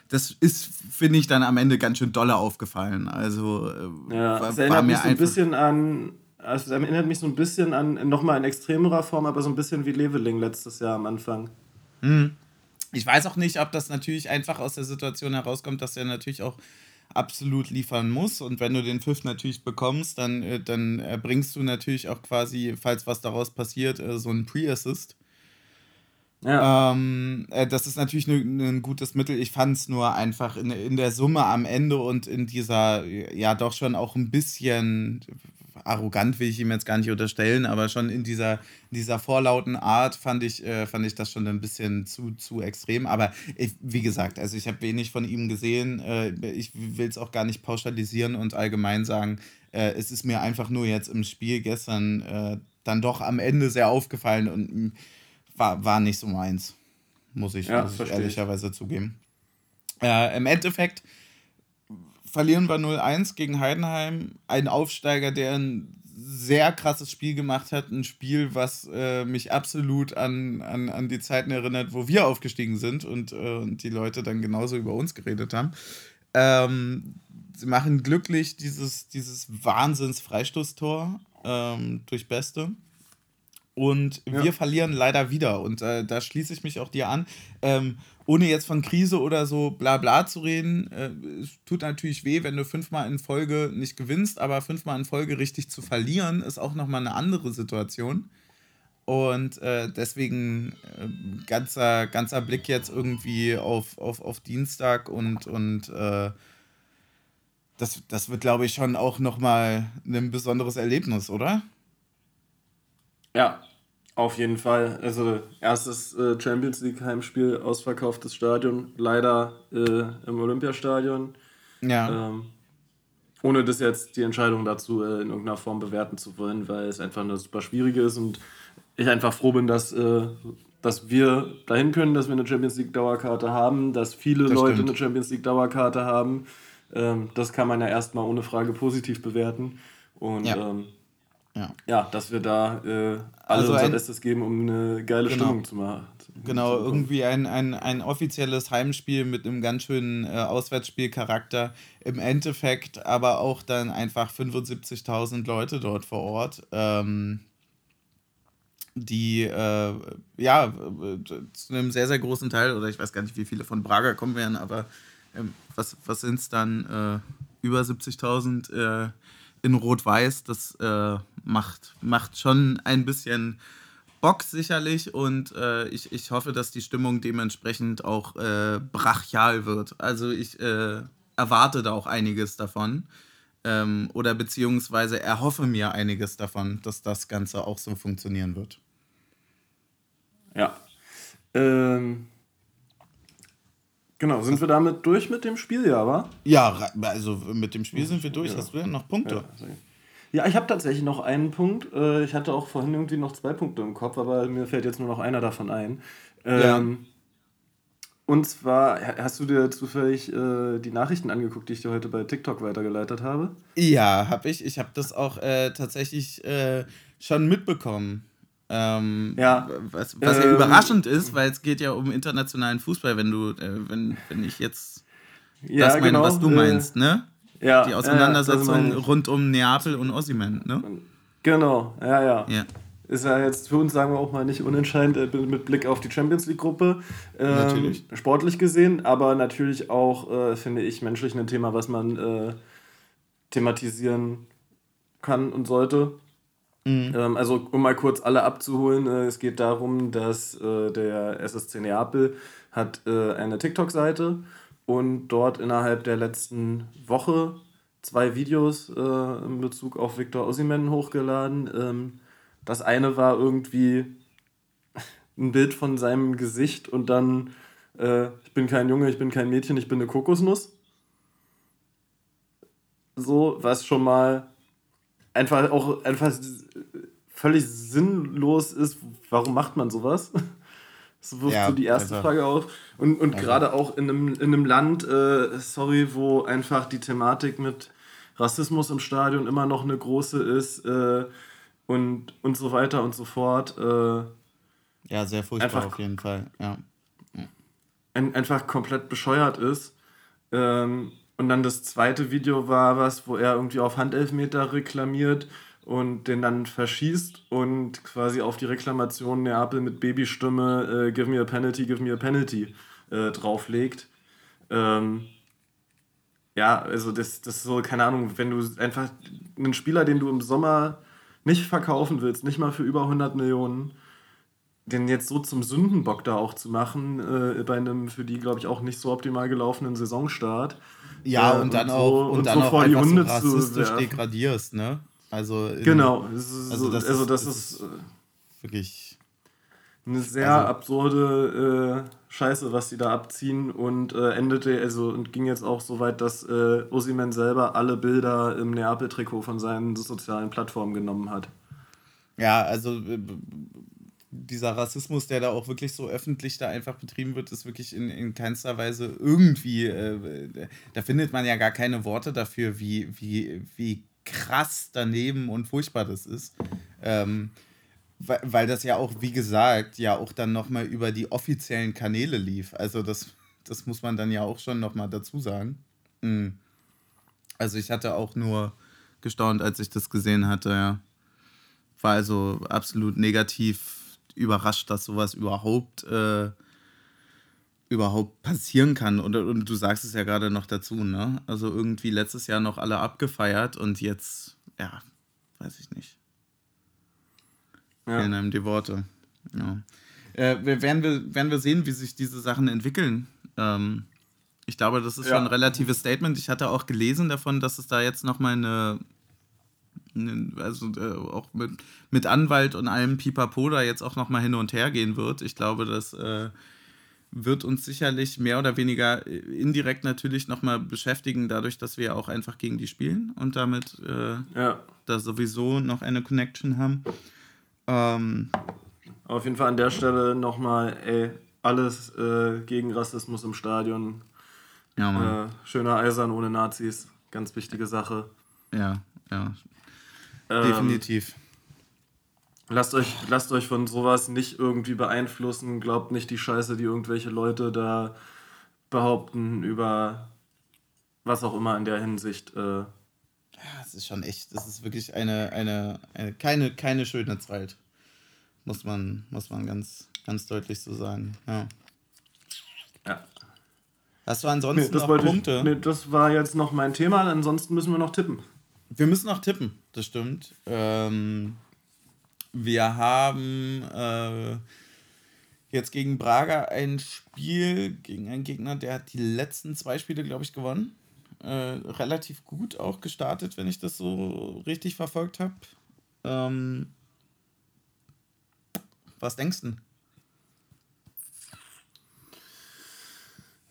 das ist, finde ich, dann am Ende ganz schön dolle aufgefallen. Also äh, ja, war, es erinnert mich so ein bisschen an also es erinnert mich so ein bisschen an, nochmal in extremerer Form, aber so ein bisschen wie Leveling letztes Jahr am Anfang. Hm. Ich weiß auch nicht, ob das natürlich einfach aus der Situation herauskommt, dass er natürlich auch absolut liefern muss. Und wenn du den Pfiff natürlich bekommst, dann, äh, dann erbringst du natürlich auch quasi, falls was daraus passiert, äh, so einen Pre-Assist. Ja. Ähm, äh, das ist natürlich ein ne, gutes Mittel. Ich fand es nur einfach in, in der Summe am Ende und in dieser, ja, doch schon auch ein bisschen, arrogant will ich ihm jetzt gar nicht unterstellen, aber schon in dieser, in dieser vorlauten Art fand ich, äh, fand ich das schon ein bisschen zu, zu extrem. Aber ich, wie gesagt, also ich habe wenig von ihm gesehen. Äh, ich will es auch gar nicht pauschalisieren und allgemein sagen, äh, es ist mir einfach nur jetzt im Spiel gestern äh, dann doch am Ende sehr aufgefallen und mm, war, war nicht so meins, muss ich, ja, muss ich ehrlicherweise zugeben. Äh, Im Endeffekt verlieren wir 0-1 gegen Heidenheim. Ein Aufsteiger, der ein sehr krasses Spiel gemacht hat. Ein Spiel, was äh, mich absolut an, an, an die Zeiten erinnert, wo wir aufgestiegen sind und, äh, und die Leute dann genauso über uns geredet haben. Ähm, sie machen glücklich dieses, dieses Wahnsinns-Freistoßtor ähm, durch Beste. Und ja. wir verlieren leider wieder. Und äh, da schließe ich mich auch dir an. Ähm, ohne jetzt von Krise oder so bla bla zu reden, äh, es tut natürlich weh, wenn du fünfmal in Folge nicht gewinnst, aber fünfmal in Folge richtig zu verlieren, ist auch nochmal eine andere Situation. Und äh, deswegen äh, ganzer, ganzer Blick jetzt irgendwie auf, auf, auf Dienstag und, und äh, das, das wird, glaube ich, schon auch nochmal ein besonderes Erlebnis, oder? Ja, auf jeden Fall. Also erstes äh, Champions League Heimspiel, ausverkauftes Stadion, leider äh, im Olympiastadion. Ja. Ähm, ohne das jetzt die Entscheidung dazu äh, in irgendeiner Form bewerten zu wollen, weil es einfach eine super schwierige ist und ich einfach froh bin, dass, äh, dass wir dahin können, dass wir eine Champions League Dauerkarte haben, dass viele das Leute stimmt. eine Champions League Dauerkarte haben. Ähm, das kann man ja erstmal ohne Frage positiv bewerten. Und ja. ähm, ja. ja, dass wir da äh, alle also unser Bestes geben, um eine geile genau. Stimmung zu machen. Genau, irgendwie ein, ein, ein offizielles Heimspiel mit einem ganz schönen äh, Auswärtsspielcharakter. Im Endeffekt aber auch dann einfach 75.000 Leute dort vor Ort. Ähm, die äh, ja zu einem sehr, sehr großen Teil, oder ich weiß gar nicht, wie viele von Braga kommen werden, aber ähm, was, was sind es dann? Äh, über 70.000 äh, in Rot-Weiß. Das äh, macht, macht schon ein bisschen Bock sicherlich und äh, ich, ich hoffe, dass die Stimmung dementsprechend auch äh, brachial wird. Also ich äh, erwarte da auch einiges davon. Ähm, oder beziehungsweise erhoffe mir einiges davon, dass das Ganze auch so funktionieren wird. Ja. Ähm, genau, sind wir damit durch mit dem Spiel, ja, wa? Ja, also mit dem Spiel sind wir durch. Ja. Hast du noch Punkte? Ja, ja, ich habe tatsächlich noch einen Punkt. Äh, ich hatte auch vorhin irgendwie noch zwei Punkte im Kopf, aber mir fällt jetzt nur noch einer davon ein. Ja. Ähm, und zwar, hast du dir zufällig äh, die Nachrichten angeguckt, die ich dir heute bei TikTok weitergeleitet habe? Ja, habe ich. Ich habe das auch äh, tatsächlich äh, schon mitbekommen. Ähm, ja. Was, was ähm, ja überraschend ist, weil es geht ja um internationalen Fußball, wenn du, äh, wenn, wenn ich jetzt ja, das meine, genau, was du äh, meinst, ne? Ja, die Auseinandersetzung ja, rund um Neapel und Ossiman, ne? Genau, ja, ja. ja. Ist ja jetzt für uns, sagen wir auch mal, nicht unentscheidend äh, mit Blick auf die Champions League-Gruppe. Ähm, natürlich. Sportlich gesehen, aber natürlich auch, äh, finde ich, menschlich ein Thema, was man äh, thematisieren kann und sollte. Mhm. Ähm, also, um mal kurz alle abzuholen, äh, es geht darum, dass äh, der SSC Neapel hat äh, eine TikTok-Seite und dort innerhalb der letzten Woche zwei Videos äh, in Bezug auf Victor Osimhen hochgeladen. Ähm, das eine war irgendwie ein Bild von seinem Gesicht und dann, äh, ich bin kein Junge, ich bin kein Mädchen, ich bin eine Kokosnuss. So, was schon mal einfach auch einfach völlig sinnlos ist. Warum macht man sowas? Das wirft ja, so die erste einfach. Frage auf. Und, und also. gerade auch in einem, in einem Land, äh, sorry, wo einfach die Thematik mit Rassismus im Stadion immer noch eine große ist äh, und, und so weiter und so fort. Äh, ja, sehr furchtbar einfach, auf jeden Fall, ja. Ein, einfach komplett bescheuert ist. Ähm, und dann das zweite Video war was, wo er irgendwie auf Handelfmeter reklamiert und den dann verschießt und quasi auf die Reklamation Neapel mit Babystimme äh, Give me a penalty, give me a penalty äh, drauflegt. Ähm, ja, also das, das ist so, keine Ahnung, wenn du einfach einen Spieler, den du im Sommer nicht verkaufen willst, nicht mal für über 100 Millionen, den jetzt so zum Sündenbock da auch zu machen, äh, bei einem für die, glaube ich, auch nicht so optimal gelaufenen Saisonstart. Ja, äh, und dann und auch, so, und, und dann so auch vor die Hunde so rassistisch zu degradierst, ne? Also in, genau, also, so, das, also das, ist, ist, ist, wirklich eine sehr also, absurde äh, Scheiße, was sie da abziehen und äh, endete, also und ging jetzt auch so weit, dass äh, Osimen selber alle Bilder im Neapel-Trikot von seinen sozialen Plattformen genommen hat. Ja, also äh, dieser Rassismus, der da auch wirklich so öffentlich da einfach betrieben wird, ist wirklich in, in keinster Weise irgendwie, äh, da findet man ja gar keine Worte dafür, wie, wie, wie krass daneben und furchtbar das ist. Ähm, weil, weil das ja auch, wie gesagt, ja auch dann nochmal über die offiziellen Kanäle lief. Also das, das muss man dann ja auch schon nochmal dazu sagen. Mhm. Also ich hatte auch nur gestaunt, als ich das gesehen hatte, ja. War also absolut negativ überrascht, dass sowas überhaupt äh, überhaupt passieren kann. Und, und du sagst es ja gerade noch dazu, ne? Also irgendwie letztes Jahr noch alle abgefeiert und jetzt, ja, weiß ich nicht. Ja. Fehlen einem die Worte. Ja. Äh, werden, wir, werden wir sehen, wie sich diese Sachen entwickeln. Ähm, ich glaube, das ist ja. schon ein relatives Statement. Ich hatte auch gelesen davon, dass es da jetzt nochmal eine, eine, also äh, auch mit, mit Anwalt und allem Pipapo da jetzt auch nochmal hin und her gehen wird. Ich glaube, dass äh, wird uns sicherlich mehr oder weniger äh, indirekt natürlich nochmal beschäftigen, dadurch, dass wir auch einfach gegen die spielen und damit äh, ja. da sowieso noch eine Connection haben. Ähm, Auf jeden Fall an der Stelle nochmal, ey, alles äh, gegen Rassismus im Stadion. Ja, Äh, schöner Eisern ohne Nazis, ganz wichtige Sache. Ja, ja. Ähm, Definitiv. Lasst euch, lasst euch von sowas nicht irgendwie beeinflussen. Glaubt nicht die Scheiße, die irgendwelche Leute da behaupten über was auch immer in der Hinsicht. Äh. Ja, es ist schon echt, das ist wirklich eine, eine, eine keine, keine schöne Zeit. Muss man, muss man ganz, ganz deutlich so sagen. Ja. ja. Hast du ansonsten nee, noch Punkte? Ich, nee, das war jetzt noch mein Thema, ansonsten müssen wir noch tippen. Wir müssen noch tippen, das stimmt. Ähm, Wir haben äh, jetzt gegen Braga ein Spiel gegen einen Gegner, der hat die letzten zwei Spiele, glaube ich, gewonnen. Äh, relativ gut auch gestartet, wenn ich das so richtig verfolgt habe. Ähm, was denkst du?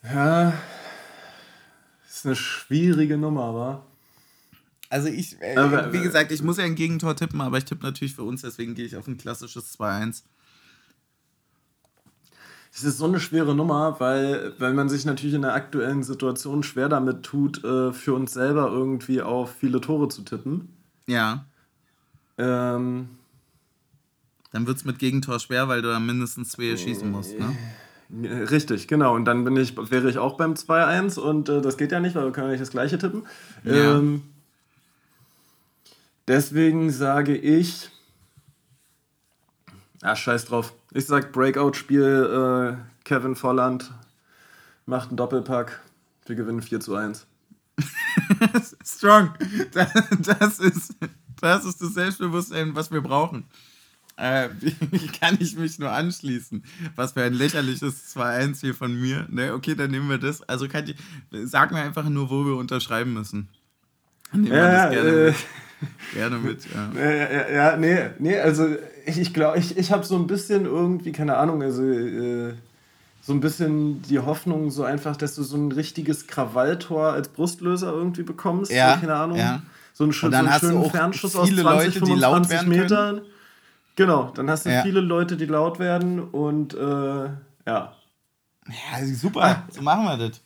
Ja, ist eine schwierige Nummer, aber. Also ich, äh, wie gesagt, ich muss ja ein Gegentor tippen, aber ich tippe natürlich für uns, deswegen gehe ich auf ein klassisches 2-1. Es ist so eine schwere Nummer, weil, weil man sich natürlich in der aktuellen Situation schwer damit tut, äh, für uns selber irgendwie auf viele Tore zu tippen. Ja. Ähm, dann wird es mit Gegentor schwer, weil du da mindestens zwei schießen musst, ne? Richtig, genau. Und dann bin ich, wäre ich auch beim 2-1 und äh, das geht ja nicht, weil wir können ja nicht das gleiche tippen. Ja. Ähm, deswegen sage ich. Ah, scheiß drauf. Ich sag Breakout-Spiel, äh, Kevin Volland macht einen Doppelpack. Wir gewinnen 4 zu 1. Strong. Das ist, das ist das Selbstbewusstsein, was wir brauchen. Äh, kann ich mich nur anschließen. Was für ein lächerliches 2-1 hier von mir. Ne, okay, dann nehmen wir das. Also ich, sag mir einfach nur, wo wir unterschreiben müssen. Nehmen wir ja, das gerne äh, mit. Gerne mit, ja. Ja, ja, nee, nee, also ich, ich glaube, ich, ich habe so ein bisschen irgendwie, keine Ahnung, also äh, so ein bisschen die Hoffnung, so einfach, dass du so ein richtiges Krawalltor als Brustlöser irgendwie bekommst. Ja, keine Ahnung. Ja. So einen, Und dann so einen schönen Fernschuss aus 20, Leute, 25 Metern. Können. Genau, dann hast du ja. viele Leute, die laut werden und äh, ja. Ja, super, ah. so machen wir das.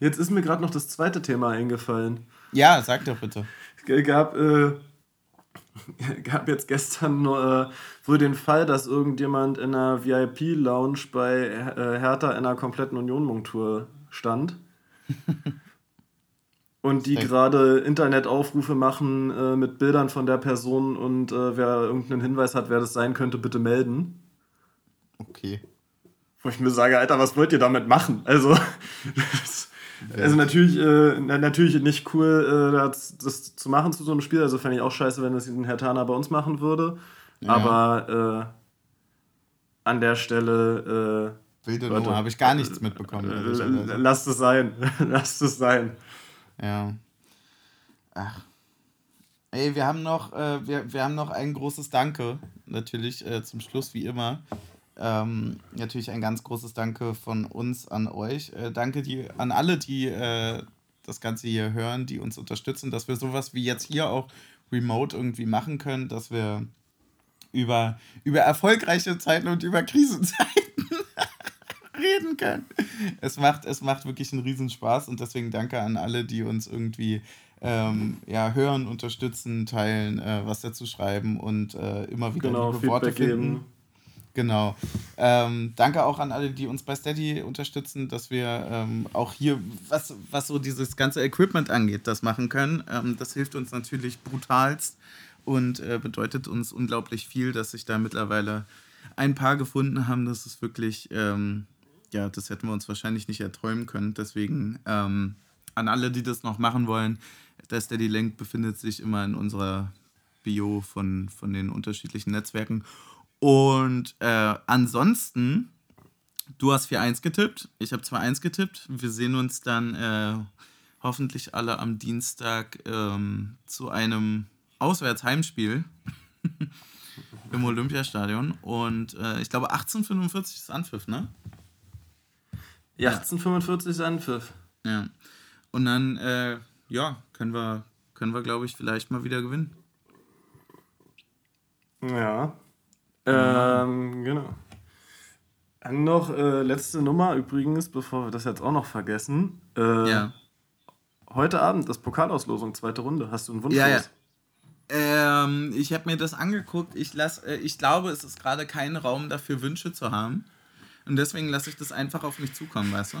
Jetzt ist mir gerade noch das zweite Thema eingefallen. Ja, sag doch bitte. Es gab, äh, gab jetzt gestern äh, wohl den Fall, dass irgendjemand in einer VIP-Lounge bei äh, Hertha in einer kompletten Union-Montur stand. und die gerade Internetaufrufe machen äh, mit Bildern von der Person und äh, wer irgendeinen Hinweis hat, wer das sein könnte, bitte melden. Okay. Wo ich mir sage, Alter, was wollt ihr damit machen? Also, also natürlich, äh, natürlich nicht cool, äh, das, das, zu machen zu so einem Spiel. Also fände ich auch scheiße, wenn das ein Herr Tana bei uns machen würde. Ja. Aber äh, an der Stelle. Äh, Wilde Nummer, habe ich gar nichts mitbekommen. lasst es sein. lasst es sein. Ja. Ach. Ey, wir haben noch, äh, wir, wir haben noch ein großes Danke, natürlich äh, zum Schluss wie immer. Ähm, natürlich ein ganz großes Danke von uns an euch. Äh, danke die, an alle, die äh, das Ganze hier hören, die uns unterstützen, dass wir sowas wie jetzt hier auch remote irgendwie machen können, dass wir über, über erfolgreiche Zeiten und über Krisenzeiten reden können. Es macht, es macht wirklich einen Riesenspaß und deswegen danke an alle, die uns irgendwie ähm, ja, hören, unterstützen, teilen, äh, was dazu schreiben und äh, immer wieder genau, liebe Worte finden. Geben. Genau. Ähm, danke auch an alle, die uns bei Steady unterstützen, dass wir ähm, auch hier, was, was so dieses ganze Equipment angeht, das machen können. Ähm, das hilft uns natürlich brutalst und äh, bedeutet uns unglaublich viel, dass sich da mittlerweile ein paar gefunden haben. Das ist wirklich ähm, ja, das hätten wir uns wahrscheinlich nicht erträumen können. Deswegen ähm, an alle, die das noch machen wollen, der Steady Link befindet sich immer in unserer Bio von, von den unterschiedlichen Netzwerken. Und äh, ansonsten, du hast 4-1 getippt, ich habe 2-1 getippt. Wir sehen uns dann äh, hoffentlich alle am Dienstag ähm, zu einem Auswärtsheimspiel im Olympiastadion. Und äh, ich glaube 1845 ist Anpfiff, ne? Ja, 1845 ist Anpfiff. Ja. Und dann, äh, ja, können wir, können wir, glaube ich, vielleicht mal wieder gewinnen. Ja. Ähm, genau. Dann noch äh, letzte Nummer übrigens, bevor wir das jetzt auch noch vergessen. Äh, ja. Heute Abend das Pokalauslosung, zweite Runde. Hast du einen Wunsch? Ja, ja. Ähm, ich habe mir das angeguckt. Ich, lass, äh, ich glaube, es ist gerade kein Raum dafür, Wünsche zu haben. Und deswegen lasse ich das einfach auf mich zukommen, weißt du?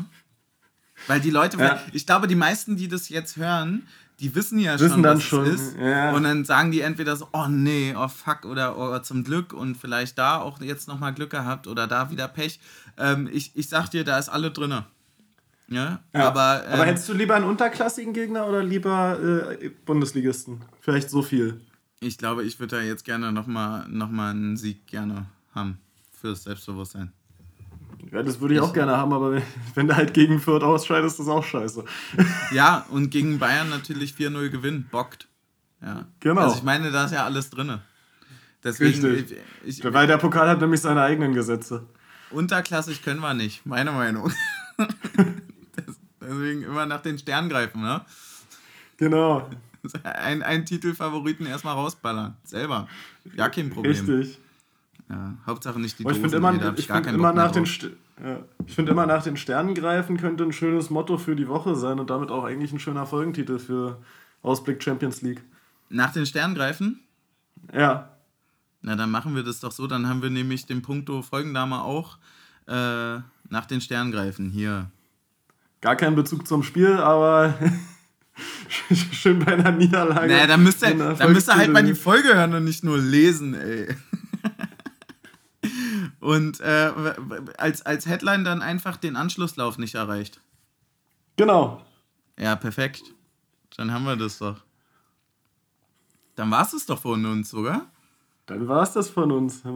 Weil die Leute, ja. ich glaube, die meisten, die das jetzt hören, die wissen ja wissen schon, was schon. es ist. Ja. Und dann sagen die entweder so, oh nee, oh fuck, oder oh, zum Glück und vielleicht da auch jetzt nochmal Glück gehabt oder da wieder Pech. Ähm, ich, ich sag dir, da ist alle drin. Ja, ja. Aber, ähm, aber hättest du lieber einen unterklassigen Gegner oder lieber äh, Bundesligisten? Vielleicht so viel. Ich glaube, ich würde da jetzt gerne nochmal noch mal einen Sieg gerne haben für das Selbstbewusstsein. Ja, das würde ich, auch gerne haben, aber wenn, du halt gegen Fürth ausscheidest, ist das auch scheiße. Ja, und gegen Bayern natürlich 4-0 gewinnen, bockt. Ja. Genau. Also ich meine, da ist ja alles drin. Deswegen, Richtig. Ich, ich, Weil der Pokal hat nämlich seine eigenen Gesetze. Unterklassig können wir nicht, meine Meinung. Deswegen immer nach den Sternen greifen, ne? Genau. Ein, einen Titelfavoriten erstmal rausballern. Selber. Ja, kein Problem. Richtig. Ja, Hauptsache nicht die Aber ich finde immer, ich find immer nach den ja, ich finde immer nach den Sternen greifen könnte ein schönes Motto für die Woche sein und damit auch eigentlich ein schöner Folgentitel für Ausblick Champions League. Nach den Sternen greifen? Ja. Na, dann machen wir das doch so. Dann haben wir nämlich den Punkto Folgendame auch äh, nach den Sternen greifen. Hier. Gar keinen Bezug zum Spiel, aber schön bei einer Niederlage. Naja, dann müsst ihr, dann müsst ihr halt mal die Folge hören und nicht nur lesen, ey. Und äh, als, als Headline dann einfach den Anschlusslauf nicht erreicht. Genau. Ja, perfekt. Dann haben wir das doch. Dann war es das doch von uns, sogar. Dann war es das von uns. Dann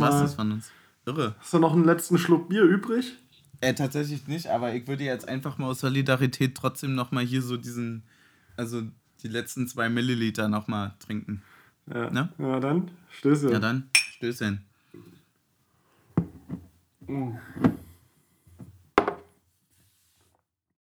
war es das von uns. Irre. Hast du noch einen letzten Schluck Bier übrig? Äh, tatsächlich nicht, aber ich würde jetzt einfach mal aus Solidarität trotzdem nochmal hier so diesen, also die letzten zwei Milliliter nochmal trinken. Ja. Ne? ja, dann Stößchen. Ja, dann Stößchen. 嗯。